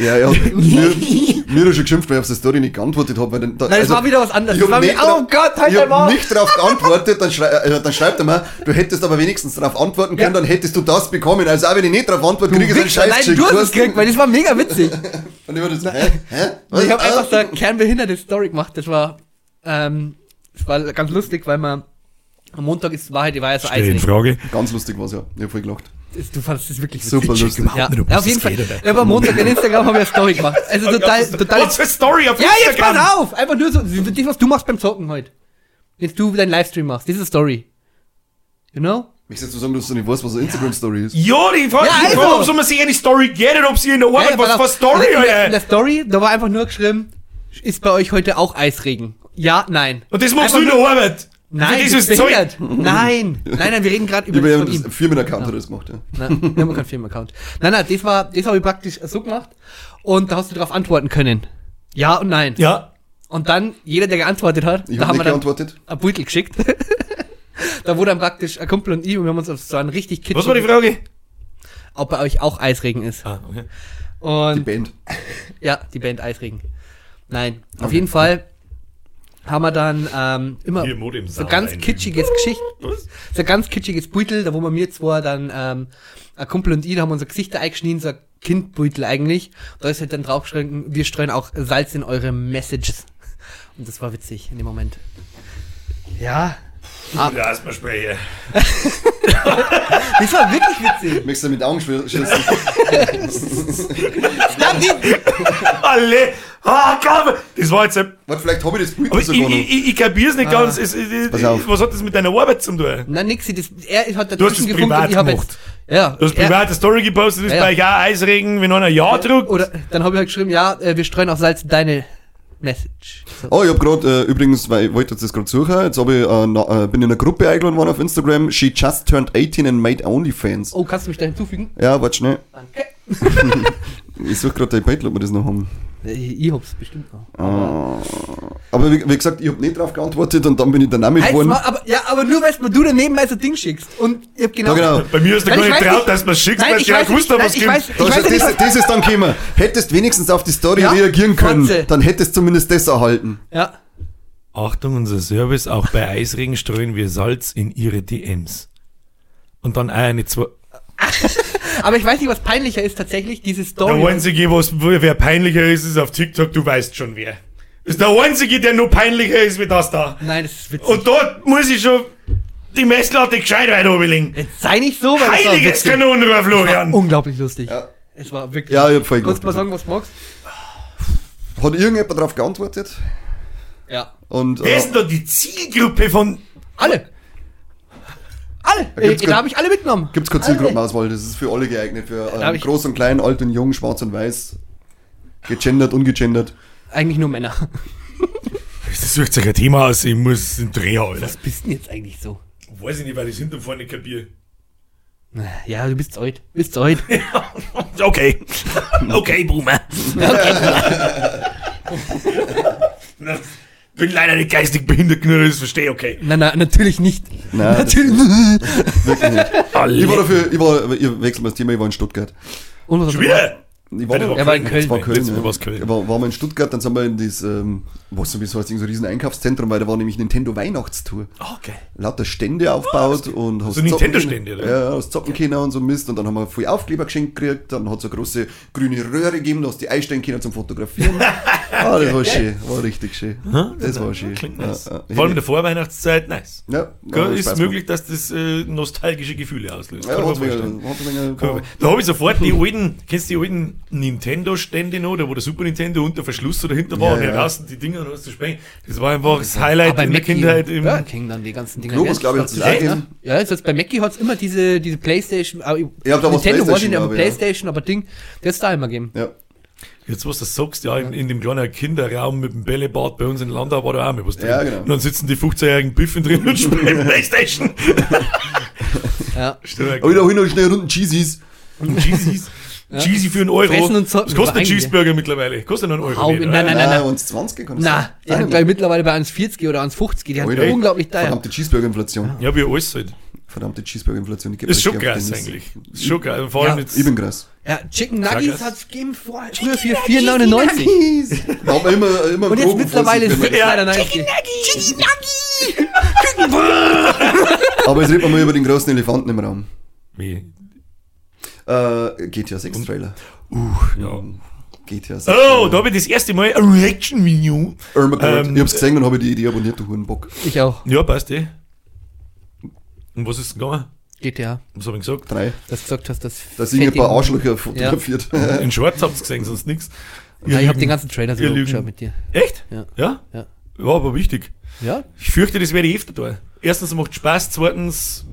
Ja, ja. mir, mir hat schon geschimpft, weil ich auf die Story nicht geantwortet habe. Weil dann, da, Nein, das war wieder was anderes. Ich Das war habe wie, nicht, oh Gott, halt ich hab nicht darauf geantwortet, dann, schrei, äh, dann schreibt er mir, du hättest aber wenigstens darauf antworten können, Ja. dann hättest du das bekommen. Also auch wenn ich nicht darauf antworte, kriege ich so einen Scheiß Nein, du hast es gekriegt, weil das war mega witzig. Und ich war das, hä? Hä? Ich habe einfach so eine kernbehinderte Story gemacht. Das war, ähm, das war ganz lustig, weil man am Montag ist Wahrheit, die war ja so Stell in eisig. Frage. Ganz lustig war's ja. Ich hab voll gelacht. Das- Du fandest das wirklich Super witzig. lustig. Ja, nicht, ja, das auf jeden Fall. geht, aber am Montag in Instagram haben wir eine Story gemacht. Also total, total. Was für Story auf Ja, jetzt Instagram? pass auf! Einfach nur so, das, was du machst beim Zocken heute. Jetzt du deinen Livestream machst. Diese Story. You know? Möchtest du sagen, dass du nicht weißt, was eine Instagram-Story ist? Ja, die Frage, Ja, also. ob so man sich eine Story geht oder ob sie in der Arbeit, Ja, was für. Story, in, der, in der. Story, da war einfach nur geschrieben, ist bei euch heute auch Eisregen? Ja, nein. Und das machst Einfach du in der nur- Arbeit. Nein, das dieses ist Zeug. Nein, nein, nein, wir reden gerade über Über das ihren von Firmenaccount hat er das gemacht, ja. Nein, wir haben keinen Firmenaccount. Nein, nein, das war, das habe ich praktisch so gemacht und da hast du darauf antworten können. Ja und nein. Ja. Und dann, jeder, der geantwortet hat, Ich da habe haben nicht wir dann geantwortet. ein Beutel geschickt. da wurde dann praktisch ein Kumpel und ich und wir haben uns auf so einen richtig Was war die Frage? ob bei euch auch Eisregen ist. Ah, okay. Die Und Band. ja, die Band Eisregen. Nein, auf jeden Fall haben wir dann ähm, immer so ganz kitschiges Geschicht, Was? so ganz kitschiges Beutel, da wo wir mir zwar dann, ähm, ein Kumpel und ich, da haben wir unser Gesichter eingeschnitten, so ein Kindbeutel eigentlich. Da ist halt dann draufgeschrieben, wir streuen auch Salz in eure Messages. Und das war witzig in dem Moment. Ja. Ah, Ja, erstmal sprechen. das war wirklich witzig. Möchtest du mit Augen schießen? Alle. Ah, komm. Das war jetzt ein... Warte, vielleicht habe ich das Bild sogar noch. ich, ich, ich kapier's nicht ganz. Es, es, Pass auf. was hat das mit deiner Arbeit zu tun? Na, nixi, das, er hat Du hast dazwischen es privat habe gemacht. jetzt, ja. Du hast er- privat eine Story gepostet, ist Ja, ja. bei euch auch Eisregen, wenn einer Ja druckt. Oder dann habe ich halt geschrieben, ja, äh, wir streuen auch Salz in deine Message. So. Oh, ich hab gerade, äh, übrigens, weil ich wollte jetzt das gerade suchen, jetzt hab ich, äh, na, äh, bin in einer Gruppe eingeladen worden auf Instagram, she just turned 18 and made OnlyFans. Oh, kannst du mich da hinzufügen? Ja, warte schnell. Danke. Ich suche gerade dein Bild, ob wir das noch haben. Äh, Ich hab's bestimmt noch. Ah, Aber wie, wie gesagt, ich habe nicht drauf geantwortet und dann bin ich der Name Halt's geworden. mal, aber, ja, aber nur, weil du daneben mal so ein Ding schickst. Und ich hab genau. Ja, genau. Bei mir ist der Nein, gar ich nicht weiß traut, nicht- dass man schickst, Nein, weil ich ich weiß gewusst habe, was ich gibt. Da ist ja das, das ist dann gekommen. Hättest wenigstens auf die Story Ja, reagieren können, Kotze. dann hättest zumindest das erhalten. Ja. Achtung, unser Service, auch bei Eisregen streuen wir Salz in ihre DMs. Und dann auch eine zwei. Aber ich weiß nicht, was peinlicher ist tatsächlich, diese Der Story. einzige, was, wer peinlicher ist, ist auf TikTok, du weißt schon wer. Das ist der einzige, der nur peinlicher ist wie das da. Nein, das ist witzig. Und dort muss ich schon die Messlatte gescheit weit oberlegen. Jetzt sei nicht so, weil Heiliges. Kanonenrohr, Florian. Unglaublich lustig. Ja. Es war wirklich. Ja, ich hab voll Kannst du mal sagen, was du magst? Hat irgendjemand darauf geantwortet? Ja. Und, Wer äh, ist denn da die Zielgruppe von. Alle. Alle. Da Äh, da habe ich alle mitgenommen. Gibt es keine Alle. Zielgruppenauswahl, das ist für alle geeignet. Für ähm, groß und klein, alt und jung, schwarz und weiß. Gegendert, ungegendert. Eigentlich nur Männer. Das sucht sich ein Thema aus, ich muss den Dreh Alter. Was bist denn jetzt eigentlich so? Weiß ich nicht, weil ich hinter und vorne kapiere. Ja, du bist alt. Bist alt. Okay. Okay, Boomer. Bin leider nicht geistig behindert genug, das verstehe, okay. Nein, nein, natürlich nicht. Nein, natürlich nicht. Wirklich nicht. Ich war dafür, ich war, ich wechsle mal das Thema, ich war in Stuttgart. Und was Schon wieder? Ich war, das Er war in Köln. War Köln. Ja. war's Köln. War, war mal in Stuttgart, dann sind wir in das, ähm, was so wie so heißt, so ein riesen Einkaufszentrum, weil da war nämlich Nintendo Weihnachtstour. Okay. Lauter Stände aufgebaut und hast So Nintendo-Stände, oder? Ja, ja, hast zocken können und so Mist und dann haben wir viel Aufkleber geschenkt gekriegt, dann hat es eine große grüne Röhre gegeben, da hast die einstellen können zum Fotografieren. ah, das war schön, war richtig schön. Das war schön. Klingt Ja, nice. ja. Vor allem in der Vorweihnachtszeit, nice. Ja, Ja, ja, ist möglich, dass das äh, nostalgische Gefühle auslöst. Ja, Kann man vorstellen. Da habe ich sofort die alten, kennst du die alten Nintendo-Stände noch, da wo der Super Nintendo und der Verschluss so dahinter war Ja, und ja, draußen die Dinger und hast du sprechen. Das war einfach das Highlight bei in der Mackie Kindheit. und Im, Burger King dann die ganzen Dinger. Globus, gell? glaub ich, hat's Das ist ne? Ja, jetzt bei Mackie hat es immer diese, diese Playstation, Ja, war's Nintendo war PlayStation, nicht, aber. Playstation, aber Ding, der ist da immer gegeben. Ja. Jetzt, was du sagst, ja, in, in dem kleinen Kinderraum mit dem Bällebad bei uns in Landau war da auch mal was drin. Ja, genau. Und dann sitzen die 15-jährigen Biffen drin und spielen Playstation. Ja. Stark. Aber da hol ich noch schnell Runden Cheesies. Cheesies. Cheesy für einen Euro. Fressen und zocken, Was kostet aber ein Cheeseburger mittlerweile? Kostet nur einen Euro. Hau- nicht, nein, nein, nein. Nein, uns 20 kann das Na, sein. der hat Nein, gleich mittlerweile bei 1,40 oder 1,50, die haben Alter. unglaublich teuer. Verdammte Cheeseburger-Inflation. Ja, wie alles halt. Verdammte Cheeseburger-Inflation. die Das ist schon krass eigentlich. Das ist schon krass. Vor allem Ja. jetzt. Ich bin krass. Ja, Chicken Nuggets hat es gegeben vor, früher für 4,99. Da haben wir immer, immer Und jetzt mittlerweile ist es wenn leider wir- 90. Aber jetzt reden wir mal über den großen Elefanten im Raum. Wie? Äh, GTA 6 Trailer. Ja. GTA 6 Oh, Trailer. da habe ich das erste Mal ein Reaction-Video. Irma Ähm, ich hab's gesehen und habe die Idee abonniert, du Hurenbock. Ich auch. Ja, passt eh. Und was ist gegangen? GTA. Was habe ich gesagt? Drei. Dass du gesagt hast, dass Da sind ein paar Arschlöcher fotografiert. In Schwarz habt ihr gesehen, sonst nichts. Ja, ich habe den ganzen Trailer so geschaut mit dir. Echt? Ja. Ja? Ja. Ja, aber wichtig. Ja? Ich fürchte, das werde ich öfter tun. Erstens macht Spaß, zweitens,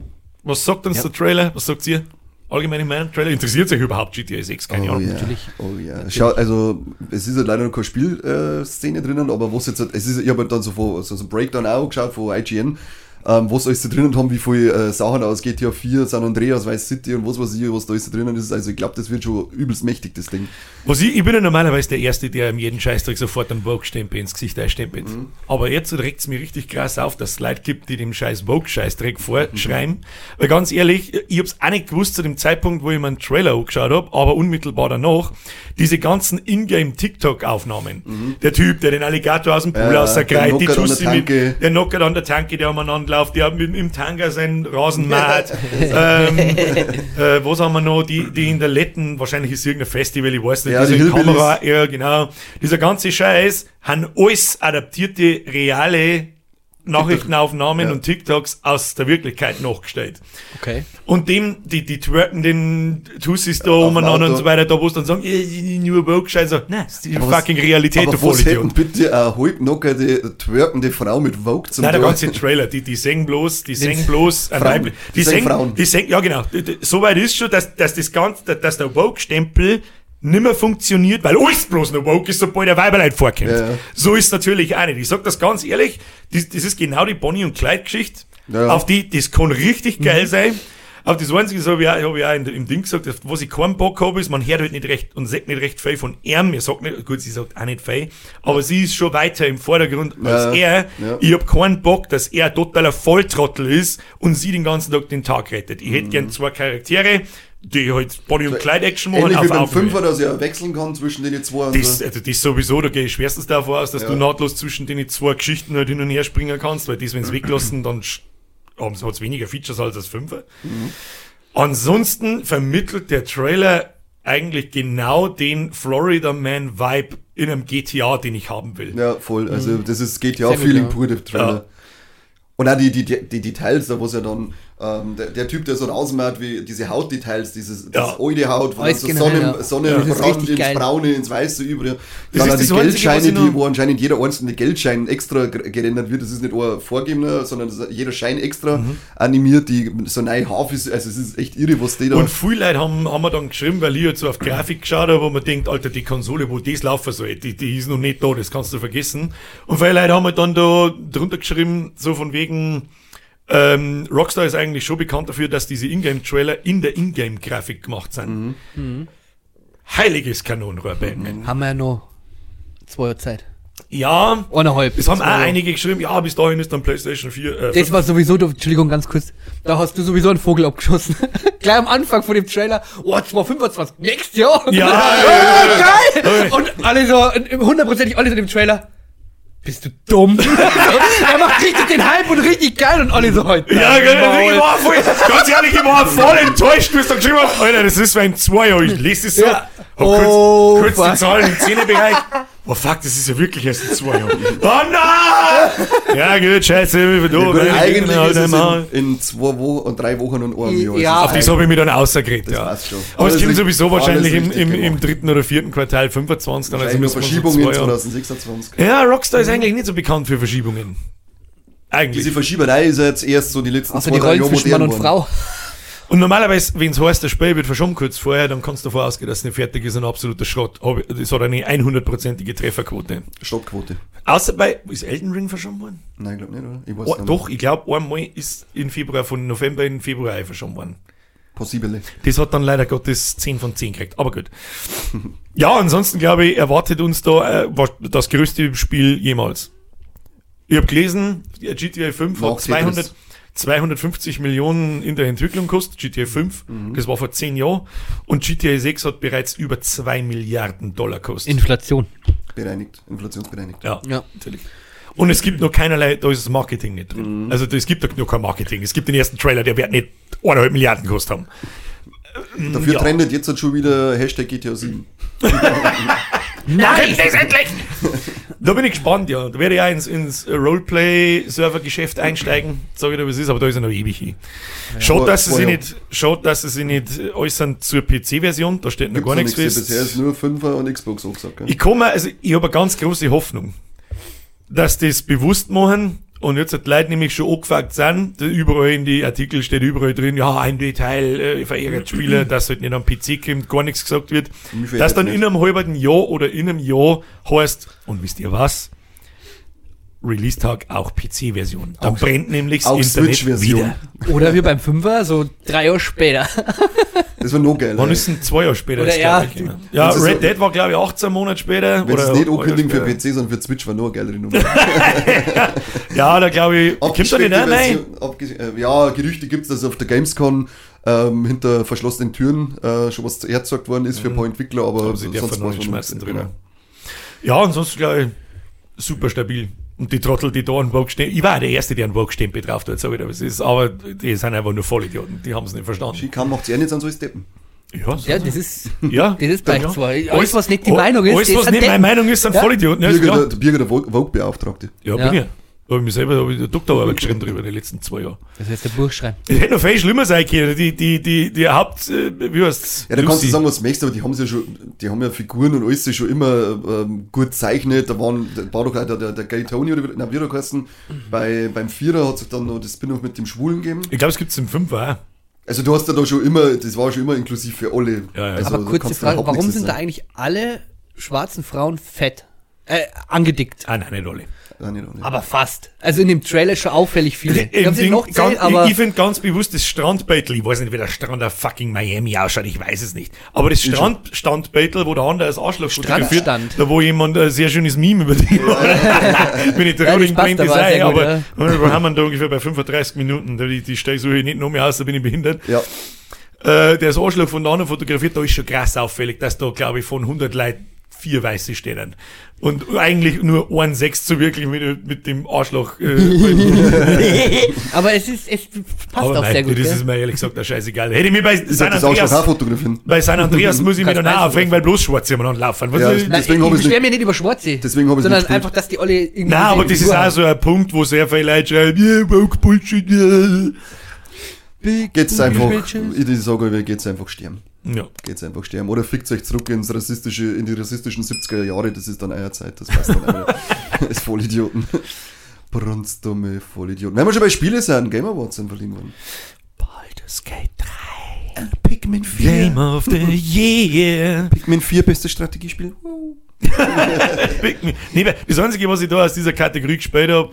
was sagt uns Ja. der Trailer? Was sagt ihr? Allgemeine Meinung, Trailer? Interessiert sich überhaupt GTA 6? Keine Oh Ahnung. ja, natürlich. oh ja. Schau, also es ist halt leider noch keine Spielszene Szene drinnen, aber was jetzt, halt- es ist, ich habe halt dann so, von, so, so ein Breakdown auch geschaut von IGN, ähm, was alles da drinnen haben, wie viele äh, Sachen aus GTA 4, San Andreas, Vice City und was weiß ich, was da alles da drinnen ist. Also ich glaube, das wird schon übelst mächtig, das Ding. Was ich, ich bin ja normalerweise der Erste, der ihm jeden Scheißdreck sofort einen Vogue-Stempel ins Gesicht einstempelt. Mhm. Aber jetzt regt es mir richtig krass auf, dass es Leute gibt, die dem scheiß Vogue-Scheißdreck vorschreiben. Weil ganz ehrlich, ich hab's auch nicht gewusst zu dem Zeitpunkt, wo ich mir einen Trailer angeschaut hab, aber unmittelbar danach, diese ganzen Ingame-TikTok-Aufnahmen. Der Typ, der den Alligator aus dem Pool Mhm. Ja, rausgreift, der die Tussi mit, der knockert an der Tanke, der umeinander läuft, der mit, im Tanga seinen Rasen mäht. ähm, äh, was haben wir noch? Die, die in der Letten, wahrscheinlich ist irgendein Festival, ich weiß nicht, Ja, die diese Hillbillies. Kamera, ja, genau. Dieser ganze Scheiß haben alles adaptierte, reale Nachrichtenaufnahmen Ja. und TikToks aus der Wirklichkeit nachgestellt. Okay. Und dem, die, die twerken den Tussis da umeinander und so weiter, da wo es dann sagen, nur Vogue-Scheiß, so, nein, das ist die Aber was- fucking Realität, Aber was hätten bitte eine halbnockerte, twerkende Frau mit Vogue zum Nein, der ganze Trailer, die, die singen bloß, die singen bloß, ein. Weibli- Die die singen Frauen. die singen, ja genau, soweit ist schon, dass, dass das ganze, dass der Vogue-Stempel nimmer funktioniert, weil alles bloß noch Vogue ist, sobald der Weiberlein vorkommt. Ja, ja. So ist natürlich auch nicht. Ich sag das ganz ehrlich, das, das ist genau die Bonnie und Clyde-Geschichte, Ja, auf die, das kann richtig geil sein. Aber das Einzige, das habe ich, auch, hab ich auch im Ding gesagt, was ich keinen Bock habe, ist, man hört halt nicht recht und sagt nicht recht viel von ihm. Mir sagt nicht, gut, sie sagt auch nicht viel, aber sie ist schon weiter im Vordergrund als er. Ich habe keinen Bock, dass er totaler Volltrottel ist und sie den ganzen Tag den Tag rettet. Ich Mhm. hätte gern zwei Charaktere, die halt Body- und Kleid-Action machen Ähnlich wie beim. Fünfer, dass er wechseln kann zwischen den zwei und Das, so. also das sowieso, da gehe ich schwerstens davon aus, dass Ja. du nahtlos zwischen den zwei Geschichten halt hin und her springen kannst, weil das, wenn sie weglassen, dann haben sie hat's weniger Features als das Fünfer. Ansonsten vermittelt der Trailer eigentlich genau den Florida Man Vibe in einem GTA, den ich haben will. Ja, voll. Also das ist GTA Sehr gut, Feeling ja. pur, der Trailer. Ja. Und auch die, die, die, die Details, da wo es ja dann, ähm, der, der Typ, der so ausmacht wie diese Hautdetails, dieses Ja. das alte Haut, wo Alles so genau, Sonne, ja. Sonne Ja, das ist Brand ins geil. Braune, ins Weiße über. Das Dann auch die Geldscheine, die, wo anscheinend jeder einzelne Geldschein extra ger- gerendert wird. Das ist nicht ein vorgegebener, sondern jeder Schein extra Mhm. animiert, die so nein Haaf ist. Also es ist echt irre, was die da. Und viele Leute haben, haben wir dann geschrieben, weil ich jetzt so auf Grafik geschaut habe, wo man denkt, Alter, die Konsole, wo das laufen soll, die, die ist noch nicht da, das kannst du vergessen. Und viele Leute haben halt dann da drunter geschrieben, so von wegen, ähm, Rockstar ist eigentlich schon bekannt dafür, dass diese Ingame-Trailer in der Ingame-Grafik gemacht sind. Heiliges Kanonenrohr, Batman. Haben wir ja noch zwei Jahre Zeit. Ja, Eineinhalb. es haben auch einige geschrieben, ja, bis dahin ist dann PlayStation 4. Äh, Das war sowieso, du, Entschuldigung, ganz kurz. Da hast du sowieso einen Vogel abgeschossen. Gleich am Anfang von dem Trailer. Oh, 225. Nächstes Jahr. Ja, oh, geil. Und alle so, hundertprozentig alle so in dem Trailer. Bist du dumm? er macht richtig den Hype und richtig geil und alle so heute. Ja, genau. Ich war voll, ganz ehrlich, ich war voll enttäuscht, wie es da geschrieben hast. Alter, das ist ein zwei Jahre. Ich lese es so. Ja. Oh, kurz, kurz die. Zahlen im Zehnerbereich. Oh fuck, das ist ja wirklich erst in zwei Jahren. Oh nein! Ja, gut, scheiße, wie viel Ja, eigentlich halt ist es in, in zwei Wochen und drei Wochen und einem Jahr. Ja. Auf das habe ich mich dann außergeredet, Das ja. passt schon. Aber es kommt sowieso wahrscheinlich im, im, im dritten oder vierten Quartal 25, dann also wir zwei Jahre- 2026. Ja, Rockstar ist eigentlich nicht so bekannt für Verschiebungen. Eigentlich. Diese Verschieberei ist jetzt erst so die letzten Also zwei, die drei Rollen Jahre zwischen Mann und worden. Frau. Und normalerweise, wenn es heißt, das Spiel wird verschoben kurz vorher, dann kannst du davon ausgehen, dass es nicht fertig ist, ein absoluter Schrott. Das hat eine 100%ige Trefferquote. Stoppquote. Außer bei, ist Elden Ring verschoben worden? Nein, ich glaube nicht, oder? Ich weiß Oh, nicht. doch, ich glaube, einmal ist in Februar, von November in Februar verschoben worden. Possible. Das hat dann leider Gottes 10 von 10 gekriegt, aber gut. Ja, ansonsten glaube ich, erwartet uns da äh, das größte Spiel jemals. Ich habe gelesen, GTA 5 Nach hat 200, Tetris. 250 Millionen in der Entwicklung gekostet, GTA 5, Mhm. das war vor 10 Jahren, und GTA 6 hat bereits über 2 Milliarden Dollar gekostet. Inflation. Bereinigt. Inflationsbereinigt. ja, Ja. natürlich. Und es gibt noch keinerlei, da ist das Marketing nicht drin. Mhm. Also es gibt noch kein Marketing. Es gibt den ersten Trailer, der wird nicht eineinhalb Milliarden gekostet haben. Dafür Ja. trendet jetzt schon wieder Hashtag GTA 7. Nein, das endlich! Da bin ich gespannt, ja. Da werde ich auch ins, ins Roleplay-Server-Geschäft einsteigen. Sag ich dir, was ist, aber da ist er noch ewig hin. Schaut, Aber dass sie sich nicht, schaut, dass sie sich nicht äußern zur PC-Version. Da steht noch Gibt's gar nichts. fest. Bisher ist nur 5er und Xbox angesagt. Gell? Ich komme, also ich habe eine ganz große Hoffnung, dass das bewusst machen und jetzt hat die Leute nämlich schon angefragt sind, überall in die Artikel steht überall drin, ja, ein Detail, äh, verärgert Spieler, dass halt nicht am PC kommt, gar nichts gesagt wird. Dass dann nicht. in einem halben Jahr oder in einem Jahr heißt, und wisst ihr was? Release-Tag auch PC-Version. Dann Auch- brennt nämlich das auch Internet Switch-Version. wieder. Oder wie beim Fünfer, so drei Jahre später. Das war noch geil. Wann ist denn zwei Jahre später? Oder das, ja, ich, genau. ja, Wenn sie Red so- Dead war, glaube ich, 18 Monate später. Wenn sie es oder- nicht oder ankündigen für. PC, sondern für Switch, war noch eine geilere Nummer. Ja, da glaube ich, kommt da nicht, Abgespeckte nein, äh, Ja, Gerüchte gibt es, dass auf der Gamescom ähm, hinter verschlossenen Türen äh, schon was hergezeigt worden ist für ein paar Entwickler, aber, Mhm. Aber sie dürfen sonst schmerzen nichts. drüber. Ja, ansonsten glaube ich, super stabil. Und die Trottel, die da einen Vogue-Stempel, ich war auch der Erste, der einen Vogue-Stempel drauf tut, sag ich dir, was ist, aber die sind einfach nur Vollidioten, die haben es nicht verstanden. Schikam macht es eh nicht an so Steppen. Ja, so Ja, das ist, ja, das ist bei ja. zwei. Alles, was nicht die Meinung ist, Alles, was sind nicht meine. Meinung ist, sind Ja. Vollidioten. Ja, klar. der, der Birger, der Vogue-Beauftragte. ja, Ja. bin ich. Da habe ich mir selber hab ich eine Doktorarbeit geschrieben drüber in den letzten zwei Jahren. Das heißt, der Buch schreiben. Es hätte noch viel schlimmer sein können. Die, die, die, die Haupt, äh, wie heißt's? Ja, da kannst du Lucy. sagen, was du möchtest, aber die haben ja schon, die haben ja Figuren und alles schon immer ähm, gut gezeichnet. Da waren, da war doch auch der, der, der Gay Tony oder na, wie hat er geheißen. Bei, beim Vierer hat sich dann noch das Spin-off mit dem Schwulen gegeben. Ich glaube, es gibt es im Fünfer auch. Also du hast ja da schon immer, das war schon immer inklusiv für alle. Ja, ja. Also, Aber da kurze Frage, warum sind da sagen. eigentlich alle schwarzen Frauen fett? Äh, angedickt. Ah, nein, nicht alle. Nicht. Aber fast. Also in dem Trailer schon auffällig viele. Ich ich, ich finde ganz bewusst das Strandbeitel, ich weiß nicht, wie der Strand auf fucking Miami ausschaut, ich weiß es nicht. Aber das Strand, Strandbeitel, wo der andere als Arschloch fotografiert, Strandstand. da wo jemand ein sehr schönes Meme über die Wenn ich der Rolling passt Point aber wir haben da ungefähr bei 35 Minuten, die, die stehe so hier nicht noch mehr aus, da bin ich behindert. Ja, Äh, der ist Arschloch von der anderen fotografiert, da ist schon krass auffällig, dass da, glaube ich, von 100 Leuten vier Weiße stehen. Und eigentlich nur ein Sechs so wirklich mit, mit dem Arschloch. Äh, aber es ist es passt aber auch nein, sehr gut. das gell? ist mir ehrlich gesagt auch scheißegal. Hätte ich mir bei ich San Andreas, bei San Andreas muss ich mich dann auch aufregen, weil bloß Schwarze immer laufen. Was Ja, ist- Nein, Deswegen ich hab ich's beschwere nicht- mich nicht über Schwarze. Deswegen hab ich's Sondern nicht einfach, dass die alle irgendwie. Nein, aber das ist auch so ein Punkt, wo sehr viele Leute schreiben, yeah, woke Bullshit, yeah. Geht's einfach, ich sage, geht's einfach sterben. Ja. Geht's einfach sterben. Oder fickt euch zurück ins rassistische, in die rassistischen 70er Jahre, das ist dann euer Zeit, das weiß dann einer. Das Vollidioten. Brunstdumme Vollidioten. Wenn wir schon bei Spiele sind, Game Awards sind verliehen worden. Baldur's Gate 3. Pikmin 4. Game of the Year. Pikmin 4, bestes Strategiespiel. Pikmin. Nee, das Einzige, was ich da aus dieser Kategorie gespielt habe,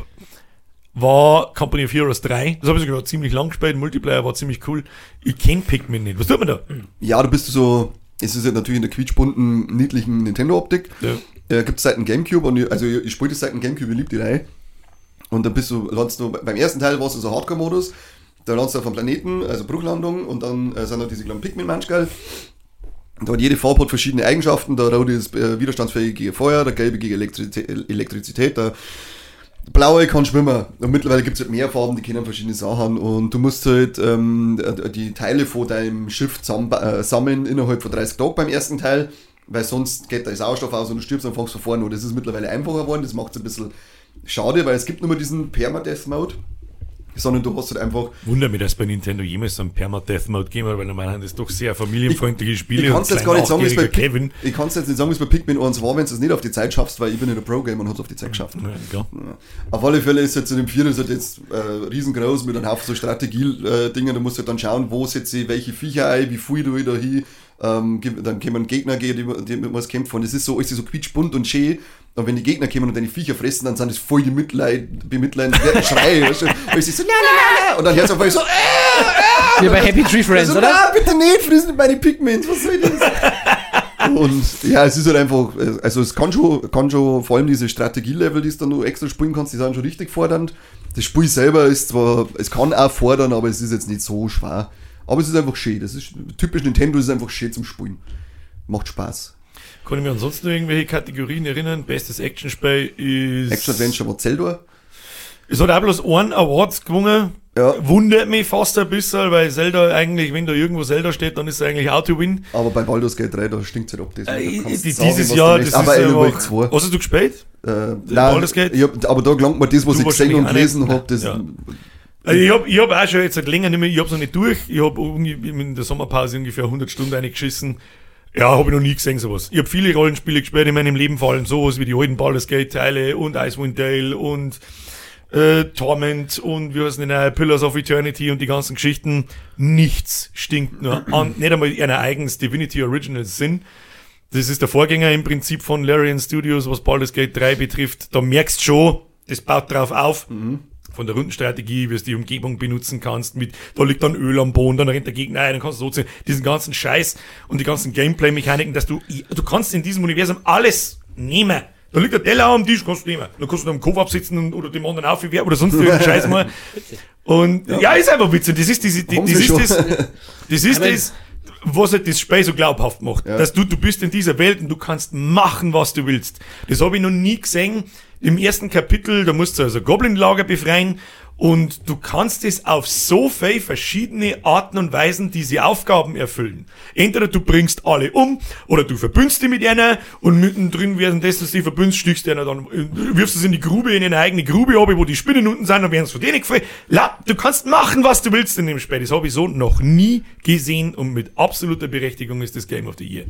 war Company of Heroes 3. Das habe ich sogar ziemlich lang gespielt. Multiplayer war ziemlich cool. Ich kenne Pikmin nicht. Was tut man da? Ja, du bist so, es ist ja natürlich in der quietschbunten, niedlichen Nintendo-Optik. Ja. Äh, gibt seit dem Gamecube und also ich spiele das seit dem Gamecube, ich liebe die Reihe. Und dann bist du, landest du, beim ersten Teil war es so Hardcore-Modus, da landest du auf einem Planeten, also Bruchlandung und dann äh, sind da diese kleinen Pikmin-Manschgeil. Und da hat jede Farbe hat verschiedene Eigenschaften, der rote ist äh, widerstandsfähig gegen Feuer, der gelbe gegen Elektrizität, Elektrizität der blaue kann schwimmen. Und mittlerweile gibt es halt mehr Farben, die kennen verschiedene Sachen und du musst halt ähm, die Teile von deinem Schiff zusammen, äh, sammeln innerhalb von 30 Tagen beim ersten Teil, weil sonst geht der Sauerstoff aus und du stirbst und fängst von vorne an. Das ist mittlerweile einfacher geworden, das macht es ein bisschen schade, weil es gibt nur mehr diesen Permadeath-Mode, sondern du hast halt einfach Wunder mich, dass bei Nintendo jemals so einen Permadeath-Mode geben hat, weil normalerweise das doch sehr familienfreundliche Spiele Ich kann es jetzt gar nicht sagen, wie es bei Kevin. ich kann's jetzt nicht sagen, wie es bei Pikmin 1 war, wenn du es nicht auf die Zeit schaffst, weil ich bin in der Pro-Game und hab's auf die Zeit geschafft. Ja. Ja. Auf alle Fälle ist jetzt in dem Vierer ist halt jetzt äh, riesengroß mit einem Haufen so Strategie-Dingen. Da musst du halt dann schauen, wo setze ich welche Viecher ein, wie viel du da hin. Ähm, dann kommen Gegner, die, die mit was kämpfen. Und das ist so, alles so quietschbunt und schön. Und wenn die Gegner kommen und deine Viecher fressen, dann sind das voll die Mitleid, bemitleidenswerten Schreie. weißt du? Weil sie so, na, na, na, und dann hörst du auf einmal so, äh, Wie bei Happy Tree Friends, also, oder? na, bitte nicht, frissen meine Pigments, was soll das? Und ja, es ist halt einfach, äh, also es kann schon, kann schon vor allem diese Strategielevel, die du noch extra spielen kannst, die sind schon richtig fordernd. Das Spiel selber ist zwar, es kann auch fordern, aber es ist jetzt nicht so schwer. Aber es ist einfach schön. Das ist typisch Nintendo, es ist einfach schön zum Spielen. Macht Spaß. Kann ich mir ansonsten irgendwelche Kategorien erinnern? Bestes Actionspiel ist. Action Adventure war Zelda. Es hat auch bloß einen Awards gewonnen. Ja. Wundert mich fast ein bisschen, weil Zelda eigentlich, wenn da irgendwo Zelda steht, dann ist es eigentlich Auto-Win. Aber bei Baldur's Gate 3, da stinkt es halt ab. Deswegen, da Äh, sagen, dieses was Jahr, das ist aber Alan Wake einfach, 2. Was hast du gespielt? Äh, nein, Baldur's Gate? hab, aber da gelangt mir das, was Du ich gesehen und auch gelesen habe. Das, Ja. Also ich habe ich hab auch schon jetzt seit länger nicht mehr, ich habe es noch nicht durch, ich habe in der Sommerpause ungefähr 100 Stunden eingeschissen. Ja, habe ich noch nie gesehen sowas. Ich habe viele Rollenspiele gespielt in meinem Leben, vor allem sowas wie die alten Baldur's Gate Teile und Icewind Dale und äh, Torment und wie heißt denn der Pillars of Eternity und die ganzen Geschichten. Nichts stinkt nur an, nicht einmal einer eigens Divinity Originals sind. Das ist der Vorgänger im Prinzip von Larian Studios, was Baldur's Gate 3 betrifft. Da merkst schon, das baut drauf auf. Von der Rundenstrategie, wie du die Umgebung benutzen kannst, mit, da liegt dann Öl am Boden, dann rennt der Gegner ein, dann kannst du so ziehen. Diesen ganzen Scheiß und die ganzen Gameplay-Mechaniken, dass du, du kannst in diesem Universum alles nehmen. Da liegt der Teller am Tisch, kannst du nehmen. Dann kannst du am Kopf absitzen und, oder dem anderen aufwerfen oder sonst irgendeinen Scheiß mal. Und, ja. ist einfach witzig. Das ist, diese, die, das ist das, das ist das, was halt das Spiel so glaubhaft macht. Ja. Dass du, du bist in dieser Welt und du kannst machen, was du willst. Das habe ich noch nie gesehen. Im ersten Kapitel, da musst du also Goblin-Lager befreien und du kannst es auf so viele verschiedene Arten und Weisen diese Aufgaben erfüllen. Entweder du bringst alle um oder du verbündest die mit einer und mittendrin währenddessen dass die verbündest, stichst einer dann, äh, wirfst es in die Grube, in eine eigene Grube ab, wo die Spinnen unten sind, dann werden es von denen. La, du kannst machen, was du willst in dem Spiel. Das habe ich so noch nie gesehen und mit absoluter Berechtigung ist das Game of the Year.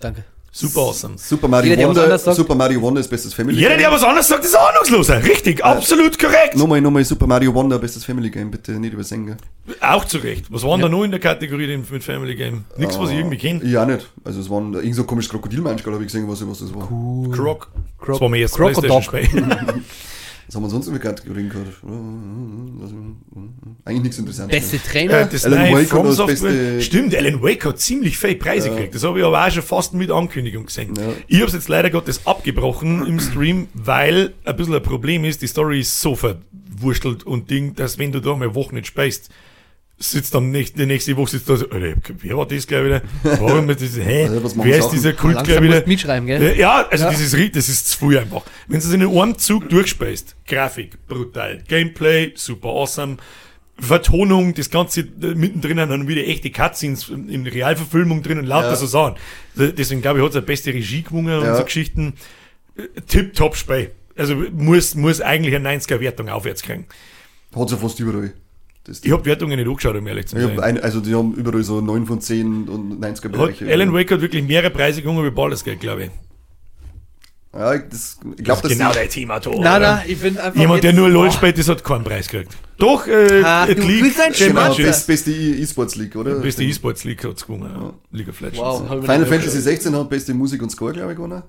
Danke. Super awesome. Super Mario Jeder, Wonder, sagt. Super Mario Wonder ist bestes Family Jeder, Game. der was anderes sagt, ist ahnungsloser. Richtig, absolut korrekt. Nochmal, nochmal Super Mario Wonder, bestes Family Game, bitte nicht übersehen. gell? auch zu Recht. Was waren da noch in der Kategorie denn mit Family Game? Nichts, was ich irgendwie kenne. Ja, nicht. Also es waren irgend so ein komisches Krokodilmensch, habe ich gesehen, was, was das war. Croc. Croc- Das war mein erstes Croc Playstation-Spiel. Was haben wir sonst noch für Kategorien gehabt? Eigentlich nichts Interessantes. Beste Ja, Trainer. das Alan Wake hat das beste- Stimmt, Alan Wake hat ziemlich viele Preise gekriegt. Das habe ich aber auch schon fast mit Ankündigung gesehen. Ja. Ich habe jetzt leider Gottes abgebrochen im Stream, weil ein bisschen ein Problem ist, die Story ist so verwurstelt und Ding, dass wenn du da mal Wochen nicht speist, sitzt am nächsten, die nächste Woche sitzt da so, Alter, wer war das gleich wieder? Warum ist das, hä? Also, wer ist dieser Kult gleich wieder? du mitschreiben, gell? Ja, also Ja. Das, ist, ri- das ist zu früh einfach. Wenn du es in einem Zug durchspeist, Grafik, brutal, Gameplay, super awesome, Vertonung, das Ganze mittendrin dann wieder echte Cutscenes in Realverfilmung drin und lauter Ja. so Sachen. Deswegen glaube ich, hat es eine beste Regie gewonnen und Ja. so Geschichten. Äh, Tip-top Spiel. Also muss, muss eigentlich eine 90er Wertung aufwärts kriegen. Hat ja fast überall. Das Ich habe Wertungen nicht angeschaut, um ehrlich zu sein. ein, also die haben überall so 9 von 10 und 90er Hat, Bereiche. Alan Wake hat wirklich mehrere Preise gewonnen wie Baldur's Gate, glaube ich. Ja, ich- das, ich glaube, das ist genau dein Thema, Tor. Oder? na, ich bin einfach. Jemand, der nur LOL spielt, das hat keinen Preis gekriegt. Doch, äh, It du League, bist ein der genau, best, beste E-Sports League, oder? Beste E-Sports League hat's gewonnen, ja. League of Legends. Wow, Final Fantasy 16 hat beste Musik und Score, glaube ich, gewonnen.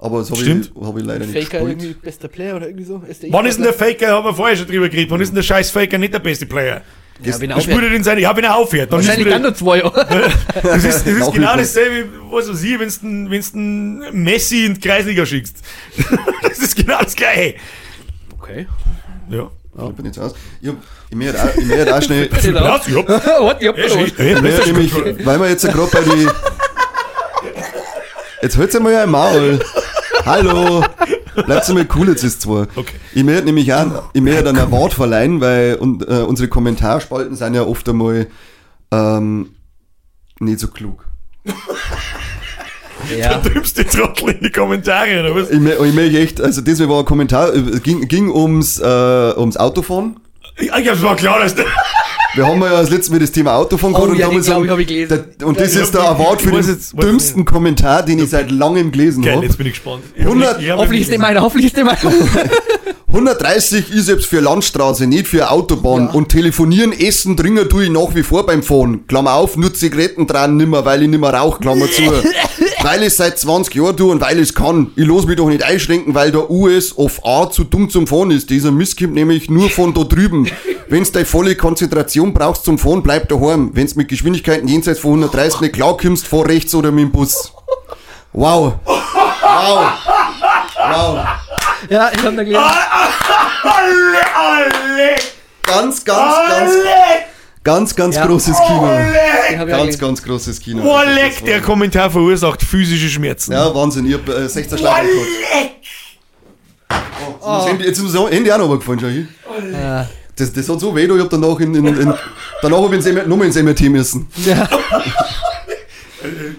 Aber das habe Stimmt. ich, hab ich leider nicht Faker irgendwie gespielt. bester Player oder irgendwie so? Ist Wann ist denn der Faker, haben wir vorher schon drüber geredet, wann ist denn der scheiß Faker nicht der beste Player? Ja, wenn er spielt aufhört. denn seine, ja, wenn er aufhört, dann Wahrscheinlich dann nur zwei. oder? das ist, das ist genau dasselbe, was weiß ich, wenn's den, wenn's den Messi in die Kreisliga schickst. das ist genau das Gleiche. Okay. Ja. Ich bin jetzt aus. Ich, hab, ich auch, ich möchte auch schnell? Ich hab ich möchte nämlich, weil wir jetzt gerade bei die, jetzt hört's einmal ja im Maul. Hallo. Bleibt mal cool, jetzt ist zwar. Okay. Ich möchte nämlich auch, ich möchte dann ein Wort verleihen, weil und, äh, unsere Kommentarspalten sind ja oft einmal ähm, nicht so klug. Ja. Dümmste Trottel in die Kommentare, oder was? Ich, mö- ich möchte echt, also das war ein Kommentar, äh, ging, ging ums, äh, ums Autofahren. Ja, das war klar, dass Wir haben ja das letzte Mal das Thema Autofahren Oh, gehabt und ja, haben uns glaub ich, hab ich gelesen. der- und das Ja, ist der Award für den jetzt- dümmsten. Kommentar, den ich seit langem gelesen habe. jetzt bin ich gespannt. Ich hab 100 nicht- ich Hoffentlich ist nicht- meiner, hoffentlich ist nicht meiner. 130 ist selbst für Landstraße, nicht für Autobahn. Ja. Und telefonieren, essen, trinken tue ich nach wie vor beim Fahren. Klammer auf, nur Zigaretten dran nimmer, weil ich nimmer rauch, Klammer zu. weil ich seit 20 Jahren tue und weil ich kann. Ich los mich doch nicht einschränken, weil der US of A zu dumm zum Fahren ist. Dieser Mist kommt nämlich nur von da drüben. Wenn's deine volle Konzentration brauchst zum Fahren, bleib daheim. Wenn's mit Geschwindigkeiten jenseits von 130 nicht klar kommst, fahr rechts oder mit dem Bus. Wow. Wow. Wow. Ja, ich hab da gelesen. Alle, alle, Ganz, ganz, ganz, ganz, ganz Ja. großes Kino. auch Ganz, ganz großes Kino. Oh, leck, der Kommentar verursacht physische Schmerzen. Ja, Wahnsinn. Ich hab äh, 16 Schlag leck. Oh, jetzt, ist mir das Handy auch noch gefallen, schau hier. Ja. Das, das hat so weh, ich hab danach in, in, in danach hab ich ins nochmal ins MRT müssen. Ja.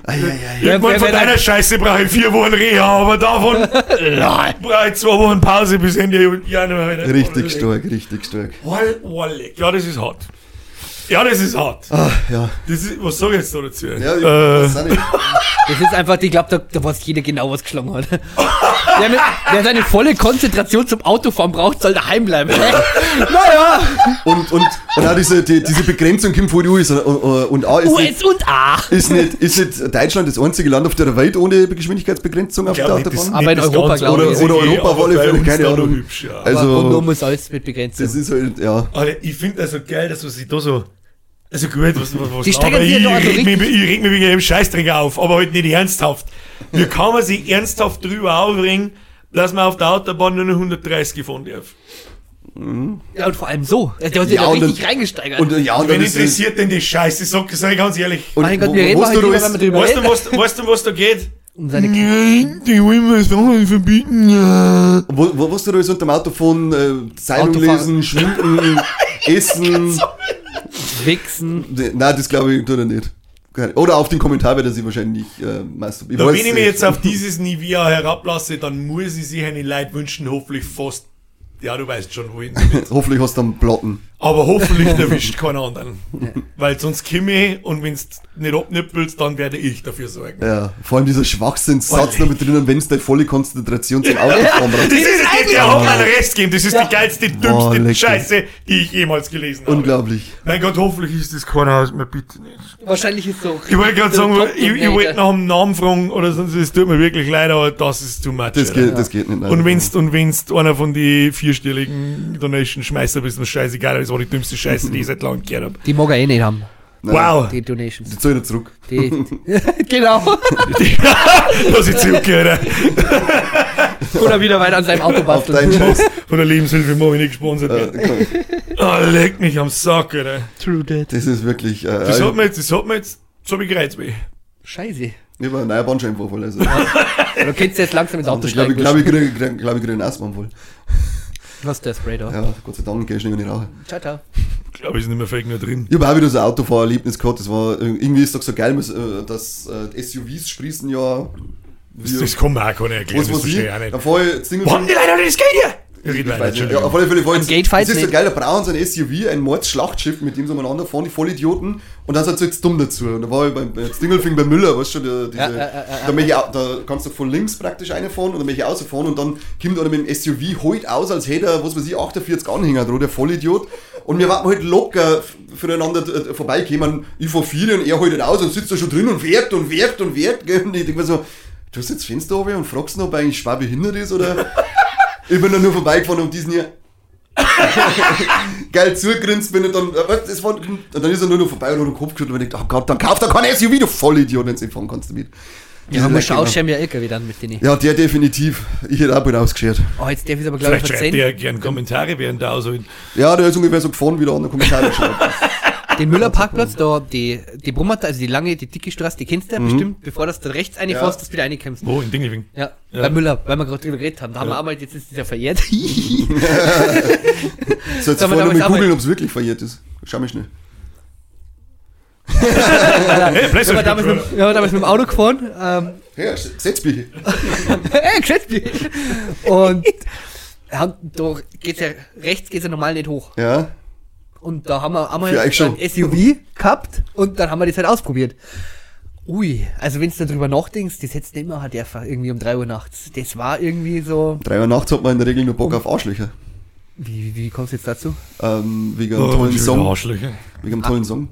Ei, ei, ei. Irgendwann von deiner Scheiße brauche ich vier Wochen Reha, aber davon brauche ich zwei Wochen Pause bis Ende Januar wieder. Richtig stark, richtig stark. Ja, das ist hart. Ja, das ist hart. Ah, ja. Das ist, was sag ich jetzt da dazu? Ja, ich äh. Das ist einfach, ich glaube, da, da weiß jeder genau, was geschlagen hat. Wer, mit, wer seine volle Konzentration zum Autofahren braucht, soll daheim bleiben. naja, Und, und, und auch diese, die, diese Begrenzung kommt von US und, und, und A ist nicht, US und A. ist, nicht, ist nicht Deutschland das einzige Land auf der Welt ohne Geschwindigkeitsbegrenzung auf der nicht, Autobahn? Aber in nicht Europa, Ganze, glaub aber ich. Oder eh, Europa auf aber alle Fälle, keine Ahnung. Hübsch, ja. Aber Also- Rundum ist alles mit Begrenzung. Das ist halt, ja. Alter, ich finde das so geil, dass man sich da so. Also gut, was, was, was Die aber ich, also reg mich, ich reg mich wegen dem Scheißdreck auf, aber halt nicht ernsthaft. Wie kann man sich ernsthaft drüber aufregen, dass man auf der Autobahn nur noch 130 gefahren darf? Ja, und vor allem so. Der hat sich Ja, richtig reingesteigert. Und, ja, und Wen interessiert denn die Scheiße? Sag, sag ich ganz ehrlich. und mein Gott, wo- wir reden wo- weißt du, Weißt du, was, weißt du, was da geht? Um seine Die wollen wir Sachen verbieten, ja. Wo, wo, was du da ist unter dem Autophone, äh, Zeitung Autofahren. lesen, schminken, essen. Wichsen. Ne, Nein, das glaube ich, tut er nicht. Oder auf den Kommentar wird er sich wahrscheinlich äh, masturbieren. Da, weiß wenn ich mich nicht. jetzt auf dieses Niveau herablasse, dann muss ich sich eine Leute wünschen, hoffentlich fast. Ja, du weißt schon, wohin. Hoffentlich hast du einen Platten. Aber hoffentlich erwischt keinen anderen. Weil sonst komme ich und wenn's nicht abnippelst, dann werde ich dafür sorgen. Ja, vor allem dieser Schwachsinnssatz noch mit drinnen, wenn du volle Konzentration zum Autofahren Das brauchst. ist es, der hat einen Rest gegeben. Das ist die geilste, dümmste lecker. Scheiße, die ich jemals gelesen habe. Unglaublich. Mein Gott, hoffentlich ist das keiner aus mir, bitte nicht. Wahrscheinlich ist so. Ich wollte gerade sagen, ich, ich wollte nach dem Namen fragen oder sonst, es tut mir wirklich leid, aber das ist too much. Das geht, das geht nicht. nein. Und wenn's, und wenn's einer von die vierstelligen Donation-Schmeißer bist, mir scheißegal, das war die dümmste Scheiße, die ich seit langem gehört habe. Die mag er eh nicht haben. Nein. Wow! Die Donations. Die zahl ich nicht zurück. Die, genau. Lass ich zurückgehört. Oder wieder weiter an seinem Auto basteln. Von der Lebenshilfe mach ich nicht gesponsert. Werden. komm, Oh, leck mich am Sack, Alter. True that. das ist wirklich, äh, Das ich hat mir jetzt, das hat mir jetzt, so habe ich gereizt weh. Scheiße. habe einen neuen Bandscheibenvorfall. Also, du kennst jetzt langsam ins Auto ich glaube, ich, steigen. glaube, ich kriege, glaube ich, kriege einen Asthmaanfall. Was der Spray da? Ja, Gott sei Dank ich schnell nicht rauchen. Ciao, ciao. Ich glaube, ist nicht mehr fake nur drin. Ich habe auch wieder so ein Autofahrerlebnis gehabt, das war, irgendwie ist doch so geil, äh, dass äh, SUVs sprießen ja, Das, das kann man auch keiner erklären, was das weiß ich, verstehe ich auch nicht. da fahr ich Single haben die Leute das geht hier? Ich Ich weiß nicht. Ja, auf alle Fälle, vor Am Gatefight das ist so nicht. geil, da brauchen sie ein SUV, ein Mordsschlachtschiff, mit dem sie umeinander fahren, die Vollidioten, und dann sind sie jetzt dumm dazu. Und da war ich beim, bei Stingelfing bei Müller, weißt du, der, diese, Ja, ja, ja. Da, ich, da kannst du von links praktisch reinfahren und dann möchte ich rausfahren und dann kommt einer mit dem SUV holt aus, als hätte er, was weiß ich, 48 Anhänger dran, der Vollidiot. Und wir warten halt locker füreinander äh, vorbeikommen. Ich fahr vier und er halt aus und sitzt da schon drin und werkt und werkt und werkt. Gell? Und ich denke mir so, du hast jetzt Fenster oben und fragst ihn, ob er eigentlich schwer behindert ist oder. Ich bin dann nur vorbeigefahren und diesen hier. Geil zugegrinst bin und dann, äh, das war, und dann ist er nur noch vorbei und hat den Kopf geschüttelt und ich dachte, oh Gott, dann kauf doch kein SUV, du Vollidiot, wenn du nicht fahren kannst damit. Ja, man muss Lecker, schon ausschämen, ja LKW dann mit denen. Ja, der definitiv. Ich hätte auch bald ausgeschert. Oh, jetzt darf ich aber, glaube ich, Vielleicht schreibt verzeihen. ihr gern Kommentare während der Ausholen. Ja, der ist ungefähr so gefahren, wie der andere Kommentare schreibt. Den Müller-Parkplatz, da, die, die Brummerte, also die lange, die dicke Straße, die kennst du Mhm. ja bestimmt, bevor das da rechts reinfährst, dass du wieder reinkommst. Wo? In Dingelwing. Ja, Ja. bei Müller, weil wir gerade drüber geredet haben. Da haben wir einmal, jetzt ist es ja verjährt. So, jetzt vorher mal googeln, ob es wirklich verjährt ist. Schau mich schnell. Hey, wir PlayStation damals mit, ja, wir damals mit dem Auto gefahren, ähm, Ja, Gesetzbücher. hey, mich. Und ja, da geht's ja, rechts geht's ja normal nicht hoch. Ja. Und da haben wir einmal schon. ein SUV gehabt und dann haben wir das halt ausprobiert. Ui, also wenn du darüber nachdenkst, das hättest du nicht mehr halt einfach irgendwie um 3 Uhr nachts. Das war irgendwie so. Drei Uhr nachts hat man in der Regel nur Bock auf Arschlöcher. Wie, wie, wie kommst du jetzt dazu? Ähm, wegen einem Oh, tollen Song. Arschlöcher. Wegen einem tollen Song.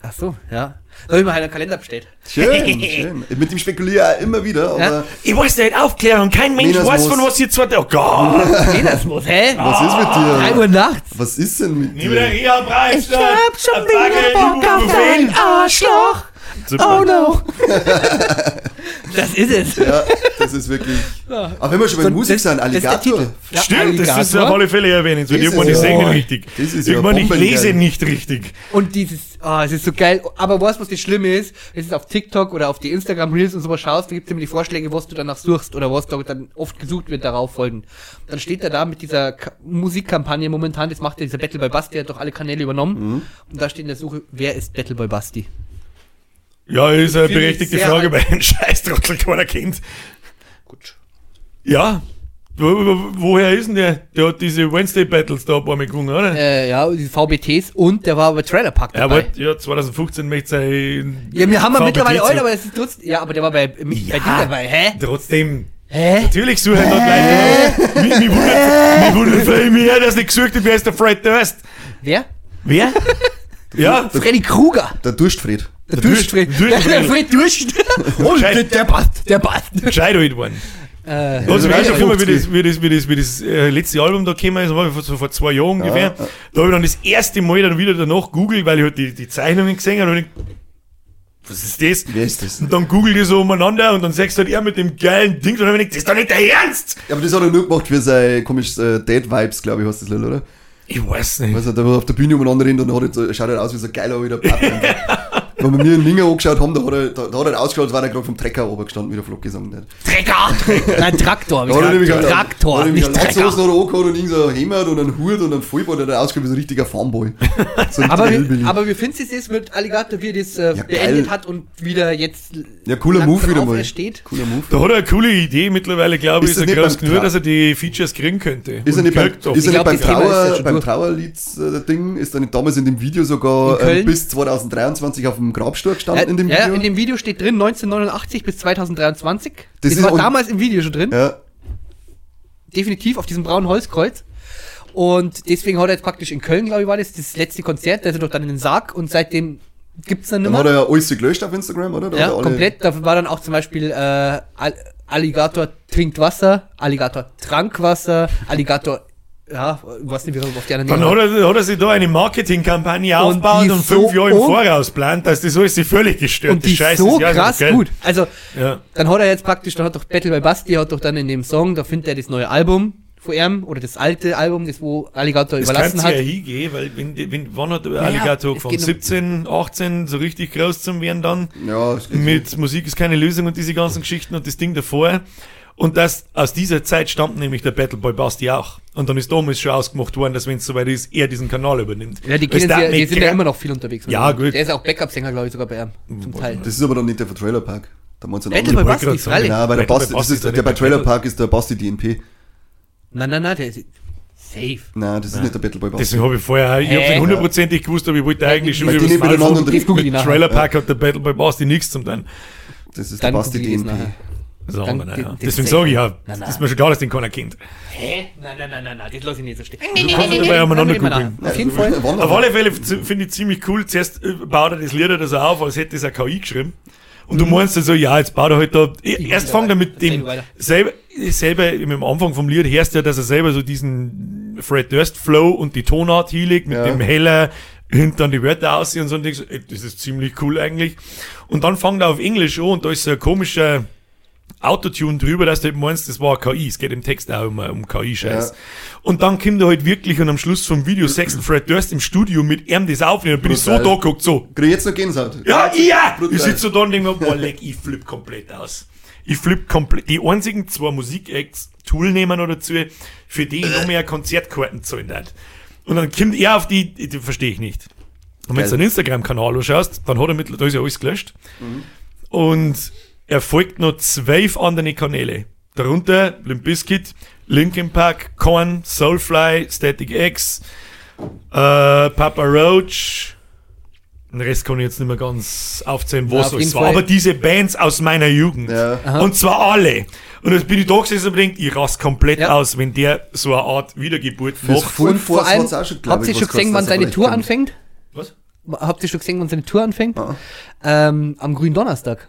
Ach so, ja. Da hab ich mir halt einen Kalender bestellt. Schön, schön. Mit dem spekuliere ich immer wieder, aber Ja. Ich weiß nicht, Aufklärung, kein Mensch Minas weiß, von was ihr zwei... Oh Gott! Das muss, hä? was ist mit 3 dir? Uhr nachts. Was ist denn mit wieder dir? Reha Preis. Ich hab schon wieder Bock auf dein Arschloch. Oh no. das ist es. Ja, das ist wirklich. Aber wenn wir schon bei So, Musik das- sind, das ist der Alligator. Titel. Ja, Stimmt, das ist Alligator. auf alle Fälle. Das Irgendwann, ist ich ja- sehe nicht richtig. Das ist ja Irgendwann, ich lese nicht richtig. Und dieses, ah, es ist so geil. Aber weißt du, was das Schlimme ist? Es ist auf TikTok oder auf die Instagram Reels und sowas schaust, da gibt es immer die Vorschläge, was du danach suchst oder was da dann oft gesucht wird, darauf folgen. Dann steht er da mit dieser Ka Musikkampagne momentan, das macht ja dieser Battle Boy Basti, der hat doch alle Kanäle übernommen. Und da steht in der Suche, wer ist Battle Boy Basti? Ja, ist eine berechtigte Frage, weil ein Scheißtrottel keiner kennt. Gut. Ja. Wo, wo, woher ist denn der? Der hat diese Wednesday Battles da ein paar Mal gewonnen, oder? Äh, ja, die VBTs und der war bei Trailer Park Ja, dabei. aber ja, 2015 möchte sein. Ja, wir haben VBT mittlerweile alt, aber es ist trotzdem, ja, aber der war bei, bei dir dabei, hä? Trotzdem. Hä? Natürlich suche ich dort Leute. Mich, mich wundert, mich viel mehr, dass nicht gesucht wird, wer ist der Fred Durst? Wer? Wer? ja, Freddy Krueger. Der Durstfried. Der. Durstfried. Der, der Fred Durst. Und der, der passt, der passt. gescheit alt worden. Äh, Also, Ja, weißt du, ja, wie 50. das, wie das, wie das, wie das äh, letzte Album da gekommen ist, war vor, so vor zwei Jahren ungefähr. Da habe ich dann das erste Mal dann wieder danach googelt, weil ich halt die, die Zeichnungen gesehen habe und ich, was ist das? Wer ist das? Und dann google ich so umeinander und dann sagst du halt er mit dem geilen Ding und dann hab ich gedacht, das ist doch nicht der Ernst! Ja, aber das hat er nur gemacht für sein komisches äh, Date-Vibes, glaube ich, heißt das oder? Ich weiß nicht. Also, da war auf der Bühne umeinander rennt und hat jetzt, so- schaut halt aus wie so ein geiler alter Pappe. Wenn wir mir in Linger angeschaut haben, da hat er, da, da hat er ausgeschaut, als war er gerade vom Trecker oben gestanden, wie der Flock gesungen hat. Trecker. Nein, Traktor. Da hat er nämlich einen- Traktor, hat er nämlich nicht einen hat er angehört und irgend so ein Hemd und einen Hut und einen Vollbart, hat er ausgeschaut wie so ein richtiger Farmboy. So ein Aber wie, aber wie findest du es mit Alligator, wie er das äh, Ja, beendet geil. hat und wieder jetzt Ja, cooler langsam Move wieder mal. aufersteht? Cooler Move. Da hat er eine coole Idee mittlerweile, glaube ich, Ist ist, das er nicht groß genug, dass er die Features kriegen könnte. Ist er nicht doch. ist er Ich nicht beim, das Trauer, beim. Trauerlieds äh, Ding, ist er nicht damals in dem Video sogar ähm, bis 2023 auf dem am Grabstuhl gestanden Ja, in dem ja, Video. in dem Video steht drin 1989 bis 2023. Das Das, ist war damals im Video schon drin. ja, Definitiv auf diesem braunen Holzkreuz. Und deswegen hat er jetzt praktisch in Köln, glaube ich, war das, das letzte Konzert, der ist doch dann in den Sarg und seitdem gibt's dann dann nimmer. hat er ja alles gelöscht auf Instagram, oder? Da Ja, komplett. Da war dann auch zum Beispiel äh, Al- Alligator trinkt Wasser, Alligator trank Wasser, Alligator, ja, ich weiß nicht, wie er auf die anderen Dann hat er, hat er sich da eine Marketingkampagne aufgebaut und so fünf Jahre im Voraus plant, dass das alles sich völlig gestört und die Scheiße so ist. Ja, krass gell? gut. Also, Ja. dann hat er jetzt praktisch, dann hat doch Battle by Basti, hat doch dann in dem Song, da findet er das neue Album von ihm, oder das alte Album, das wo Alligator Das überlassen kann hat. ja hingehen, weil wenn, wenn, wann hat Alligator es von geht um- 17, 18 so richtig groß zum werden dann? Ja, es geht Mit Musik ist keine Lösung und diese ganzen Geschichten und das Ding davor. Und das, aus dieser Zeit stammt nämlich der Battle Boy Basti auch. Und dann ist damals schon ausgemacht worden, dass wenn es soweit ist, er diesen Kanal übernimmt. Ja, die, kennen ja- die sind ja immer noch viel unterwegs. Ja, gut. Der ist auch Backup-Sänger, glaube ich, sogar bei ihm, zum Teil. Das ist aber dann nicht der von Trailer Park. Da meinst du einen Battle anderen. wollte Basti, freilich. Ja, bei der Basti, das Basti ist, ist ja der bei Trailer der Park ist der Basti DNP. Nein, nein, nein, der ist safe. Nein, das ist nicht der Battle Boy Basti. Deswegen habe ich vorher, ich Hä? habe nicht hundertprozentig gewusst, aber ich wollte eigentlich schon wieder miteinander drin- Das google ich Mit nachher. Trailer Park hat der Battle Boy Basti nichts zum tun. Das ist der Basti DNP. Ist Dann- ja. Deswegen sage ich ja, das nein. ist mir schon klar, dass den keiner kennt. Hä? Nein, nein, nein, nein, nein, das lasse ich nicht so stehen. Du kannst dabei umeinander googeln. Auf jeden Fall. Auf alle Fälle finde ich ziemlich cool. Zuerst äh, baut er das Lied da so auf, als hätte es eine KI geschrieben. Und du meinst dann so, ja, jetzt baut er halt da. Erst fängt er mit dem selber, selber im Anfang vom Lied hörst du ja, dass er selber so diesen Fred Durst Flow und die Tonart hinlegt mit Ja. dem heller hinten dann die Wörter aussehen und so und denkst, ey, das ist ziemlich cool eigentlich. Und dann fängt er auf Englisch an und da ist so ein komischer Autotune drüber, dass du eben meinst, das war KI. Es geht im Text auch um, um KI-Scheiß. Ja. Und dann kommt er halt wirklich und am Schluss vom Video sechsten Fred Durst im Studio mit ihm das aufnehmen. Da bin ich so Brutal. da geguckt, so. Krieg jetzt noch Gänsehaut? Ja, ja! Brutal. Ich sitze so da und denke mir, boah, leck, ich flipp komplett aus. Ich flipp komplett. Die einzigen zwei Musikacts, Tool nehmen oder dazu, für die ich noch mehr Konzertkarten zahlen hat. Und dann kommt er auf die, die verstehe ich nicht. Und wenn du seinen Instagram-Kanal anschaust, dann hat er mit, da ist ja alles gelöscht. Und er folgt noch zwölf andere Kanäle. Darunter Limp Bizkit, Linkin Park, Korn, Soulfly, Static X, äh, Papa Roach. Den Rest kann ich jetzt nicht mehr ganz aufzählen, Ja, was auf es war. Fall. Aber diese Bands aus meiner Jugend. Ja. Und zwar alle. Und jetzt bin ich da gesessen und denkt, ich rast komplett Ja. aus, wenn der so eine Art Wiedergeburt Fürs macht. Full Und vor allem, auch schon, habt ihr schon gesehen, wann seine Tour kommt. anfängt? Was? Habt ihr schon gesehen, wann seine Tour anfängt? Ah. Ähm, am grünen Donnerstag.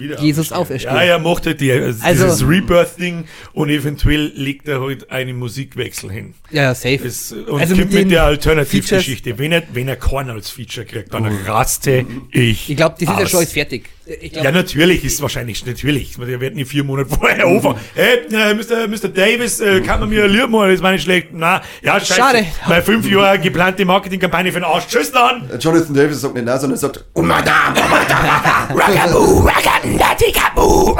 Wieder Jesus auferstehen. Ja, er macht halt die, also Also- dieses Rebirth-Ding und eventuell legt er halt einen Musikwechsel hin. Ja, ja, safe. Es, und Also mit mit, der Alternativgeschichte. Wenn er, wenn er Korn als Feature kriegt, dann raste ich. Ich glaube, das ist ja aus. schon alles fertig. Ich glaub, Ja, natürlich ist wahrscheinlich, natürlich. Der wird nicht vier Monate vorher anfangen. Hey, äh, Mr. Mr. Davis, äh, kann man mir machen? Das war nicht schlecht. Na, ja, scheiße. Schade. Meine fünf Jahre geplante Marketingkampagne für den Arsch. Tschüss dann! Äh, Jonathan Davis sagt nicht nein, sondern er sagt, oh Madame, Madame, Rockaboo, Rockaboo,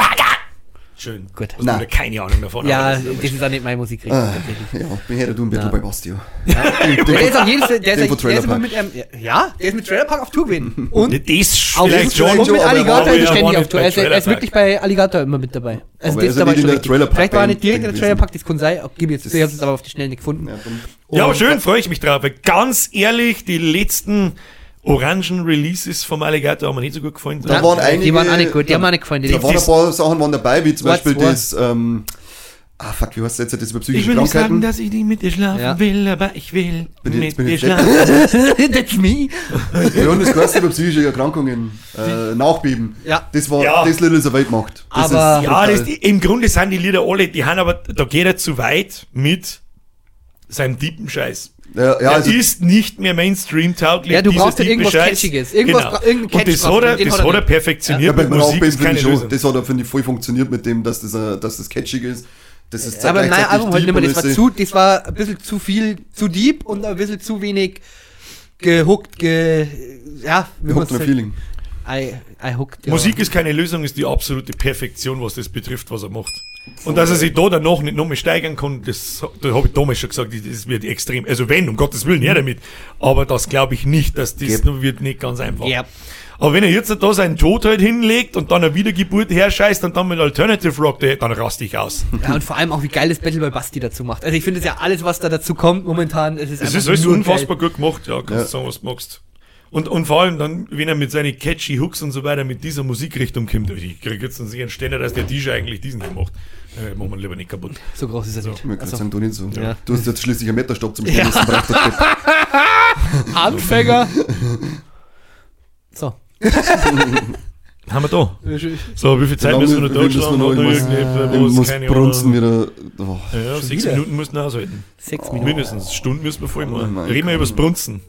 Schön. Gut. Nein. wieder keine Ahnung davon. ja, aber das ist auch nicht meine Musik. tatsächlich. ja, bin her, du ein bisschen Ja. bei Bastio. Der ist auch jedes, der ist, der ist mit, ähm, ja, der ist mit Trailer Park auf Tour gewesen. Und Das Auf vielleicht schon, und mit Alligator ist ständig auf Tour. Er ist, er ist wirklich bei Alligator immer mit dabei. Also Aber er ist ja dabei nicht in schon der Vielleicht war er nicht direkt in der. Trailer Park, das kann sein. Gib jetzt, ich habe es aber auf die Schnelle nicht gefunden. Ja, Ja, aber schön, freue ich mich drauf. Ganz ehrlich, die letzten orangen Releases vom Alligator haben mir nicht so gut gefallen. Da waren die einige, waren auch nicht gut, die haben mir auch nicht gefallen. Die Da waren ein paar Sachen waren dabei, wie zum What's Beispiel das, ähm, ah fuck, wie heißt das jetzt, das über psychische ich will nicht sagen, Krankheiten? dass ich nicht mit dir schlafen Ja. will, aber ich will Bin ich- mit dir schlafen. That's me. Ja, und das heißt über psychische Erkrankungen, äh, Nachbeben. Ja. Das war, Ja. das Lied ist eine Weltmacht. Das Aber- ist Ja, das, die, im Grunde sind die Lieder alle, die haben aber, da geht er zu weit mit seinem tiefen Scheiß. Ja, ja, er also, ist nicht mehr Mainstream-tauglich. Ja, du brauchst ja irgendwas Scheiß. Catchiges. Irgendwas Genau. bra- irgendeinen Und das Catch hat er, den das hat er er perfektioniert ja, bei mit Musik, ist keine schon, Lösung. das hat er, finde ich, voll funktioniert mit dem, dass das, dass das catchig ist. Das ist Aber nein, Album halt nicht mehr. Das war ist- zu, das war ein bisschen zu viel, zu deep und ein bisschen zu wenig gehuckt, ge, ja, wie Ihr man. Feeling. I, I hooked, ja. Musik ist keine Lösung, ist die absolute Perfektion, was das betrifft, was er macht. Und dass er sich da danach nicht noch mehr steigern kann, das, da habe ich damals schon gesagt, das wird extrem. Also wenn, um Gottes Willen, ja damit. Aber das glaube ich nicht, dass das Yep. wird nicht ganz einfach. Ja. Aber wenn er jetzt da seinen Tod halt hinlegt und dann eine Wiedergeburt herscheißt und dann mit Alternative Rock, dann raste ich aus. ja, und vor allem auch, wie geil das Battle bei Basti dazu macht. Also ich finde es ja alles, was da dazu kommt momentan, es ist Es einfach ist alles nur unfassbar geil. gut gemacht, ja, kannst Ja. sagen, was du magst. Und, und vor allem dann, wenn er mit seinen catchy Hooks und so weiter mit dieser Musikrichtung kommt, ich krieg jetzt einen sicheren Ständer, dass der DJ eigentlich diesen hier macht. Äh, machen wir lieber nicht kaputt. So groß ist er nicht. Ich Also, sagen, du nicht so. Ja. Du hast jetzt schließlich einen Meterstab zum Stehen, ja. braucht das Bett. Anfänger. So. Haben wir da. So, wie viel Zeit müssen wir noch müssen durchschlagen? noch- muss- muss brunzen wieder. Oh. Ja, sechs wieder? Minuten müssen wir aushalten. Sechs Minuten. Mindestens. Stunden müssen wir voll Oh machen. Reden wir Gott. übers Brunzen.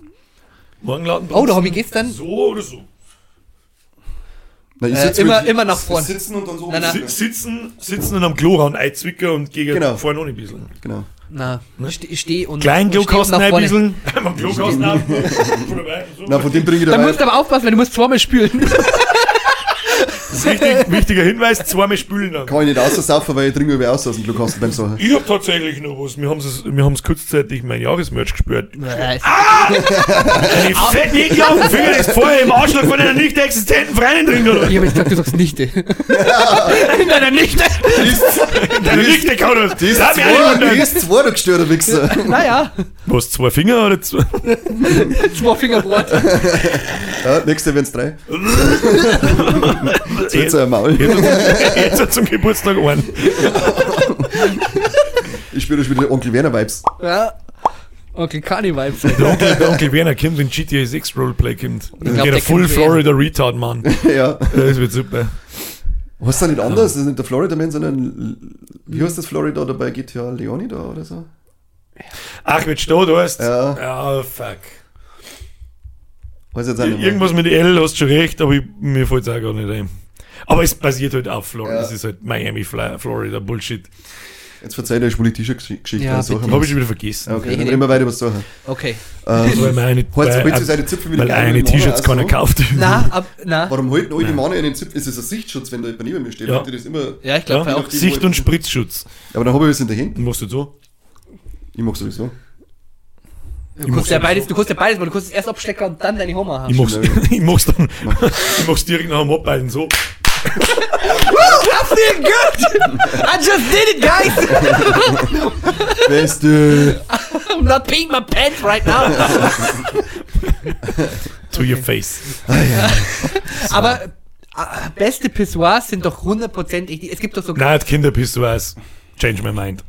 Morgen laden Oh, da habe ich gestern. So oder so. Na, ich Äh, immer- immer nach vorn. Sitzen und dann so. Nein, nein. Si- Sitzen, sitzen und am Klo ran, Einzwicker und gegen Genau. vorne noch ein bisschen. Genau. Na, ich ste- ich stehe und. Klein und steh und Klokasten nach ein vorne. bisschen. Am Klokasten ab. Na, von dem bringe ich Da dabei. musst du aber aufpassen, weil du musst zweimal spülen. Richtig, wichtiger Hinweis, zweimal spülen dann. Kann ich nicht aussaufen, weil ich trinke über aus aus dem Glukasten beim Sachen. Ich hab tatsächlich noch was. Wir haben es wir haben's kurzzeitig mein Jahresmerch gespürt. Nein, Eine fetten ekelhaften Finger ist vorher im Arschloch von einer nicht existenten Freundin drin, oder? Ich habe jetzt gesagt, du sagst Nichte. In deiner Nichte. Deine Nichte kann das. Die ist nicht zwei, die ist zwei, du gestörter Wichser. Naja, Was, zwei Finger oder zwei? zwei Fingerbrot. Ja, nächste wären's drei. Jetzt wird's ein Maul. Jetzt hat zum Geburtstag einen. Ich spüre schon wieder Onkel Werner Vibes. Ja. Onkel Kani Vibes. Der Onkel, der Onkel Werner kommt, wenn GTA 6 Roleplay kommt. Dann glaub, geht der er Full kommt Florida Retard, Mann. ja. Das wird super. Was ist da nicht anders? Das ist nicht der Florida Man, sondern wie heißt das Florida dabei? GTA Leoni da oder so? Ach, wenn du da, du hast. Ja. Ja, fuck. Weiß jetzt auch nicht mehr. Irgendwas mit L hast du schon recht, aber ich, mir fällt es auch gar nicht ein. Aber es basiert halt auf Florida. Ja. Das ist halt Miami, Florida, Bullshit. Jetzt verzeih dir eine politische Gesch- Geschichte. Ja. Habe ich schon wieder vergessen. Okay, dann reden wir weiter über Sachen. Okay. Ähm, Weil mir eine, Heute weil, seine Zipfel wieder weil eine T-Shirts keiner kauft. Na, ab, na. Warum halten alle Männer einen Zipfel? Ist das ein Sichtschutz, wenn da jemand neben mir steht? Ja. Das immer? Ja, ich glaube Ja, auch. Sicht- und Spritzschutz. Aber dann habe ich was in der Hand. Du machst du so. Ich mach sowieso. Du kannst ja beides, du kannst ja beides, weil du kannst es erst abstecken und dann deine Hammer haben. Ich mach's, ich mach's dann, ich mach's direkt nach dem Abballen so. I feel good! I just did it, guys! Beste. I'm not peeing my pants right now. To your face. Aber äh, beste Pissoirs sind doch hundertprozentig. Es gibt doch so. Nein, Kinderpissoirs. Change my mind.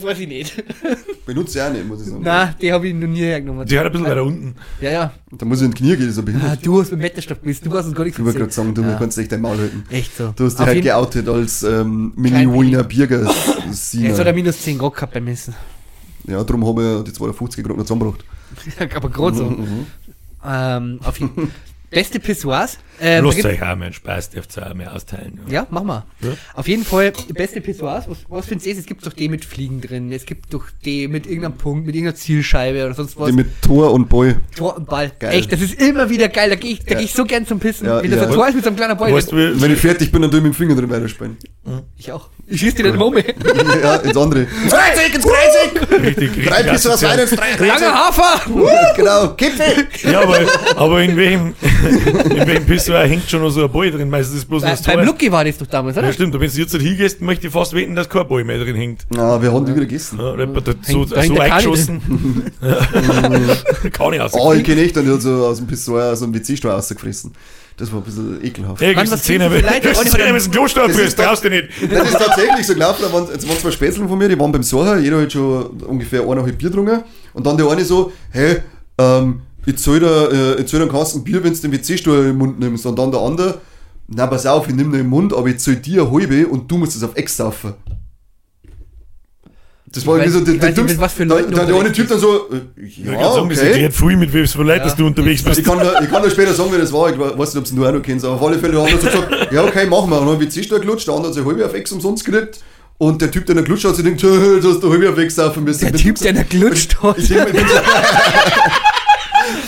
Weiß ich nicht. Benutze ich auch nicht, muss ich sagen. Na, die habe ich noch nie hergenommen. Die hat ein bisschen weiter unten. Ja, ja. Da muss ich in die Knie gehen, das ist ein Ah, behindert. du hast mit Mettestab bist, du hast uns gar nichts Ich wollte gerade sagen, du Ja. kannst echt dein Maul halten. Echt so. Du hast dich Auf halt geoutet als ähm, Mini-Wiener Bierger Jetzt hat er minus 10 Grad gehabt beim Messen. Ja, darum habe ich die 250 gerade noch zusammengebracht. Aber gerade so. Mhm. Ähm, auf jeden Beste Pissoirs. Ähm, gibt- euch auch mehr Spaß, dürft ihr auch mehr austeilen. ja, mach mal. Ja. Auf jeden Fall, beste Pissoirs, was, was findest du? Es gibt doch die mit Fliegen drin, es gibt doch die mit irgendeinem Punkt, mit irgendeiner Zielscheibe oder sonst was. Die mit Tor und Ball. Tor und Ball. Geil. Echt, das ist immer wieder geil. Da gehe ich, da geh ich so gern zum Pissen. Ja, Wenn das ja. ein Tor ist mit so einem kleinen Ball. Weißt du, Wenn ich fertig bin, dann tue ich mit dem Finger drin weiterspielen. ich auch. Ich schieß dir den um. ja, ins andere. 30 ins 30! richtig, richtig Drei asozial. rein, drei Langer Hafer! Genau, Gipfel. Ja, aber, aber in welchem, in welchem Pissoir hängt schon noch so ein Ball drin? Meistens ist es bloß Bei, das Tor. beim Lucky war das doch damals, oder? Ja, stimmt. Wenn du jetzt nicht hingehst, möchte ich fast wetten, dass kein Ball mehr drin hängt. Na, wir haben die wieder gegessen. Ja, hat so, so, eingeschossen. Kann ich aus. Oh, ich kenne echt dann so aus dem Pissoir, aus dem WC-Stuhl rausgefressen. Das war ein bisschen ekelhaft. Hey, Mann, gibst was Zähne, wenn du einen Kloster Das frisst, traust du nicht. Das ist tatsächlich so gelaufen, da waren, jetzt waren zwei Spätzle von mir, die waren beim Socher, jeder hat schon ungefähr eineinhalb Bier getrunken. Und dann der eine so, hey, ähm, ich zahl dir, äh, ich zahl dir einen Kasten Bier, wenn du den WC-Stuhl im Mund nimmst. Und dann der andere, na pass auf, ich nimm den im Mund, aber ich zahl dir eine halbe und du musst es auf Ex saufen. Das war Ich irgendwie so der, ich der dümmste- was für da- Leuten da- du Der eine Typ dann so, äh, Ich ja, kann sagen, okay. erklärt viel, mit wem es für Leute, dass du unterwegs bist. Ich kann, da, ich kann da später sagen, wie das war. Ich weiß nicht, ob es nur auch noch kennst, aber auf alle Fälle der andere so gesagt, ja, okay, machen wir. Und dann habe ich WC-Stuhl gelutscht, der andere hat sich halbe auf Ex umsonst gekriegt. Und der Typ, der noch gelutscht hat, sich denkt, du hast da halbe auf Ex saufen müssen. Der Typ, der da gelutscht hat. Ich mir, ich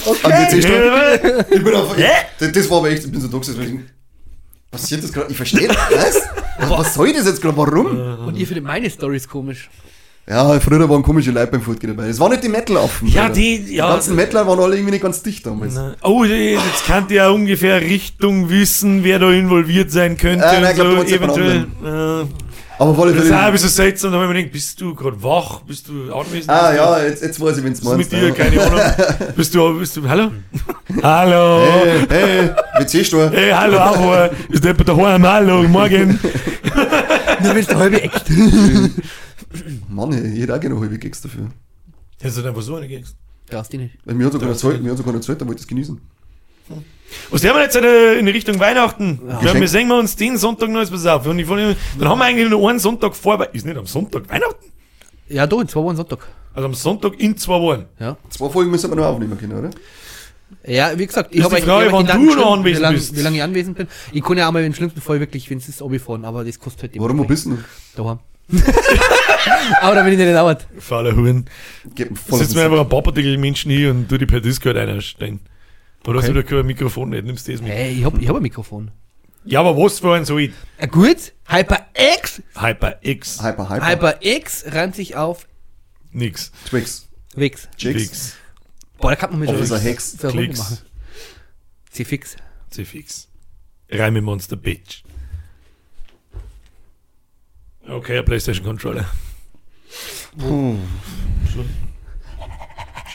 Am WC-Stuhl. Ich bin auf, das, das war aber echt, ich bin so ich denk, was passiert das gerade? Ich verstehe das. Was? Was soll das jetzt gerade? Warum? Und ihr findet meine Stories komisch. Ja, früher waren komische Leute beim Fortgehen dabei. Es waren nicht die Metal-Affen. Ja, Alter. die- Die ja. ganzen Metaler waren alle irgendwie nicht ganz dicht damals. Oh, jetzt kann ja ungefähr Richtung wissen, wer da involviert sein könnte. Ah, nein, und ich glaub, du so, ja eventuell. Äh, Aber alle Das ist auch ein Fälle. bisschen seltsam, wenn man denkt, bist du gerade wach? Bist du anwesend? Ah ja, jetzt, jetzt weiß ich, wenn's du, ist meinst. mit dir, keine Ahnung. bist du, bist du, hallo? hallo? Hey, hey, wie ziehst du? Hey, hallo, Abo. Ist jemand daheim? Hallo, morgen. Nur willst du halbe Act. Mann, ich hätte auch gerne halbe Gigs dafür. Hättest du einfach so eine Gegend. Darfst du nicht. Weil mir hat sogar eine Zeit, mir hat sogar eine Zeit, da wollte ich es genießen. Was sehen wir jetzt äh, in Richtung Weihnachten? Ja, wir sehen wir uns den Sonntag noch, pass auf. Wenn ich dann haben wir eigentlich nur einen Sonntag vor, ist nicht am Sonntag Weihnachten? Ja, da, in zwei Wochen Sonntag. Also am Sonntag in zwei Wochen. Ja. Zwei Folgen müssen wir noch aufnehmen können, oder? Ja, wie gesagt, ich habe euch- Frage, wann du noch anwesend wie lang, bist. Wie lange ich anwesend bin. Ich kann ja auch mal im schlimmsten Fall wirklich, wenn es ist, Obi fahren, aber das kostet halt Warum, wo bist du? Daheim. aber da bin ich nicht dauert. Fauler Huren. Gib mir einfach ein paar Menschen hier und tu die per Discord einstellen. Oder hast Okay. du wieder kein Mikrofon nicht? Nimmst du das mit? Hey, ich hab, ich hab ein Mikrofon. Ja, aber was für ein so ich? Ja, gut, HyperX, HyperX. Hyper, hyper. HyperX reimt sich auf Nix. Twix. Wix. Jigs. Boah, da kann man mit Officer Hex. so Klicks. machen. Sie fix. C fix. Reime Monster Bitch. Okay, ein PlayStation Controller. Schon wieder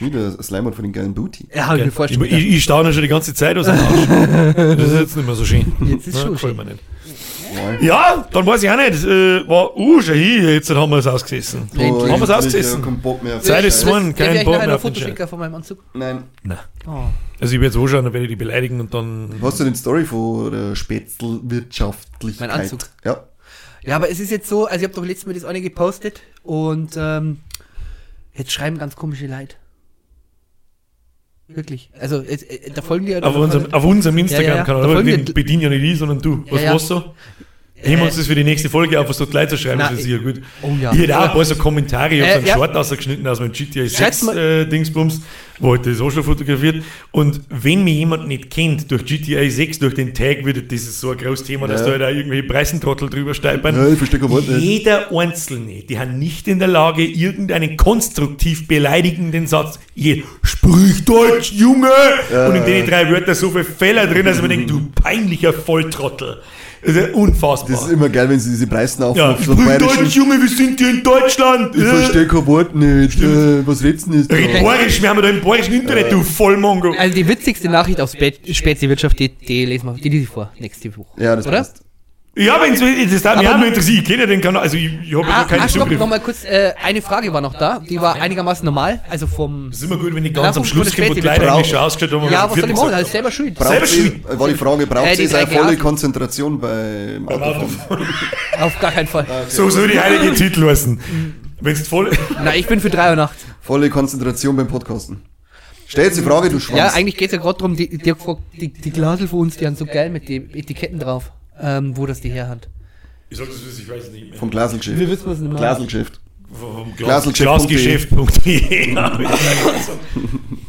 ein Slimer von den geilen Booty. Ja, hab ich mir Ich, vorstellen. ich, ich staune schon die ganze Zeit aus dem Arsch. Das ist jetzt nicht mehr so schön. Jetzt ist Ja, schon gefällt schön. Ja, dann weiß ich auch nicht. Äh, war, uh, schon hier, jetzt haben wir es ausgesessen. Oh, Haben wir's endlich, ausgesessen? Kein Bock mehr. auf Zeit ist one, kein ich Bock mehr Foto schicken von meinem Anzug? Nein. Nein. Oh. Also ich werde jetzt anschauen, dann werde ich die beleidigen und dann... Hast du den Story von der Spätzlwirtschaftlichkeit? Mein Anzug. Ja. Ja, aber es ist jetzt so, also ich habe doch letztes Mal das eine gepostet und ähm, jetzt schreiben ganz komische Leute. Wirklich. Also äh, da folgen die ja Auf unserem, auf unserem Ja, ja, ja. Instagram-Kanal. Folgen wir die- bedienen ja nicht die, sondern du. Was Ja, ja. war's so? Heben wir uns das für die nächste Folge auf, was dort Leute schreiben, Na, das ist ja gut. oh ja. Ich hätte auch ein paar so Kommentare, ich habe Äh, so einen ja. Short ausgeschnitten aus meinem GTA Schreibt's 6 mal- äh, Dingsbums, wo halt das auch schon fotografiert. Und wenn mich jemand nicht kennt durch GTA 6, durch den Tag, wird das ist so ein großes Thema, dass Ja. da halt auch irgendwelche Preisentrottel drüber stolpern. Ja, ich verstehe nicht. Jeder Einzelne, die haben nicht in der Lage, irgendeinen konstruktiv beleidigenden Satz, je, sprich Deutsch, Junge! Und in den drei Wörtern so viele Fehler drin, dass man denkt, du peinlicher Volltrottel. Das ist unfassbar. Das ist immer geil, wenn sie diese Preisen ja, aufrufen. sprich von Deutsch. Junge, wir sind hier in Deutschland! Ich Äh, verstehe kein Wort nicht. Äh, was redest du denn jetzt? Red da? Bayerisch, wir haben da im bayerischen Internet, du Vollmongo. Also die witzigste Nachricht auf Spezi-Wirtschaft, die, die lesen wir, die lese ich vor, nächste Woche. Ja, das Oder? passt. Ja, wenn das darf mich Aber auch nur interessieren. Ich kenne ja den Kanal, also ich, ich habe ja Ah, keine ah stopp, Zugriff. noch mal kurz, äh, eine Frage war noch da, die war einigermaßen normal, also vom... Das ist immer gut, wenn ich ganz Ja, am Schluss komme, wo die Späti- Leute eigentlich schon ausgestellt haben. Ja, was soll ich machen, das ist selber schuld. Selber Braucht sie, schuld. war die Frage, braucht Äh, seine drei volle Grafen. Konzentration beim Autofahren? Auf gar keinen Fall. So soll die heilige Titel lassen. Wenn es voll. Na, ich bin für drei Uhr nachts. Volle Konzentration beim Podcasten. Stell jetzt die Frage, du Schwanz. Ja, eigentlich geht's ja gerade darum, die, die, die, die Glasel von uns, die haben so geil mit den Etiketten drauf, ähm, wo das die herhand. Ich sag das, ich weiß es nicht mehr. Vom Glaselgeschäft. Wir wissen, was nicht mehr. Glaselgeschäft. Vom Glas, Glasgeschäft.de. Glasgeschäft.de.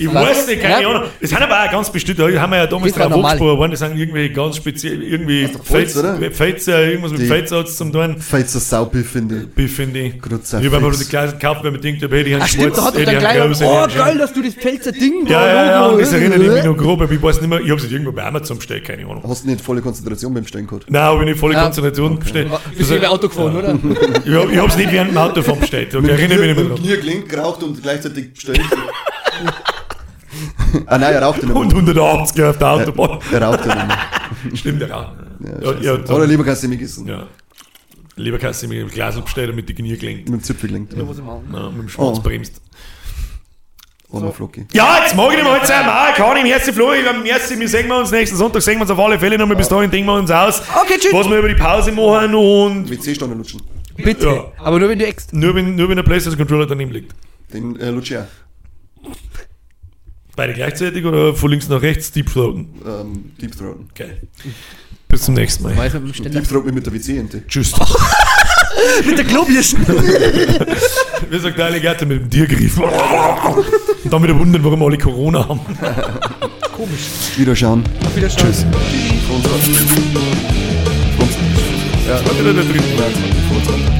Ja, Ich weiß nicht, keine Ja. Ahnung. Das sind aber auch ganz bestimmt, da haben wir ja damals drauf normal. angesprochen worden, das sind irgendwie ganz speziell, irgendwie? Pfälzer, irgendwas mit Pfälzer hat's zum tun. Das Saubiff finde. Biff, finde ich. Ich habe mir Fix. die Gläser gekauft, weil man denkt, hey, die haben Ach stimmt, da hat doch hey, die dann haben gleich, Klaus, oh geil, dass du das Pfälzer Ding Ja, ja, ja, und das erinnert mich noch grob, aber ich weiß nicht mehr, ich habe es irgendwo bei Amazon bestellt, keine Ahnung. Hast du nicht volle Konzentration beim Stellen gehabt? Nein, habe ich nicht volle Ja. Konzentration bestellt. Bist du über Auto gefahren, oder? Ich habe ich hab's nicht während dem Autofahren bestellt. Okay, erinnere mich nicht mehr dran. Gelenkt, geraucht und gleichzeitig bestellt. ah nein, er raucht ja nicht Und mehr. 180 auf der Autobahn. Er raucht ja nicht mehr. Stimmt, ja. Ja, Ja, ja, Oder lieber kannst du mich essen. ja. Lieber kannst du mir ein Glas bestellen, damit die Knie gelenkt. Mit dem Zipfel gelenkt. Muss ich machen. Ja, mit dem Schwanz Oh. bremst. Armer Flocki. Ja, jetzt mag ich mehr heute sein. Ah, kann ich. Merci, Florian. Merci. Wir sehen wir uns nächsten Sonntag. Sehen wir uns auf alle Fälle nochmal. Bis dahin denken wir uns aus. Okay, tschüss. Was wir über die Pause machen und WC-Stange lutschen. Bitte. Ja. Aber nur wenn du ext. nur wenn, nur wenn der PlayStation-Controller daneben liegt. Den äh, lutsche ich auch. Beide gleichzeitig oder von links nach rechts Deep Throaten? Ähm, Deep Throaten. Geil. Bis zum nächsten Mal. Deep Throat mit der WC-Ente. Tschüss. Mit der Globischen. Wie sagt der Alligator mit dem Tiergriff? Und dann wieder wundern, warum alle Corona haben. Wiederschauen. Wiederschauen. Tschüss. Ja, Das war wieder der dritte.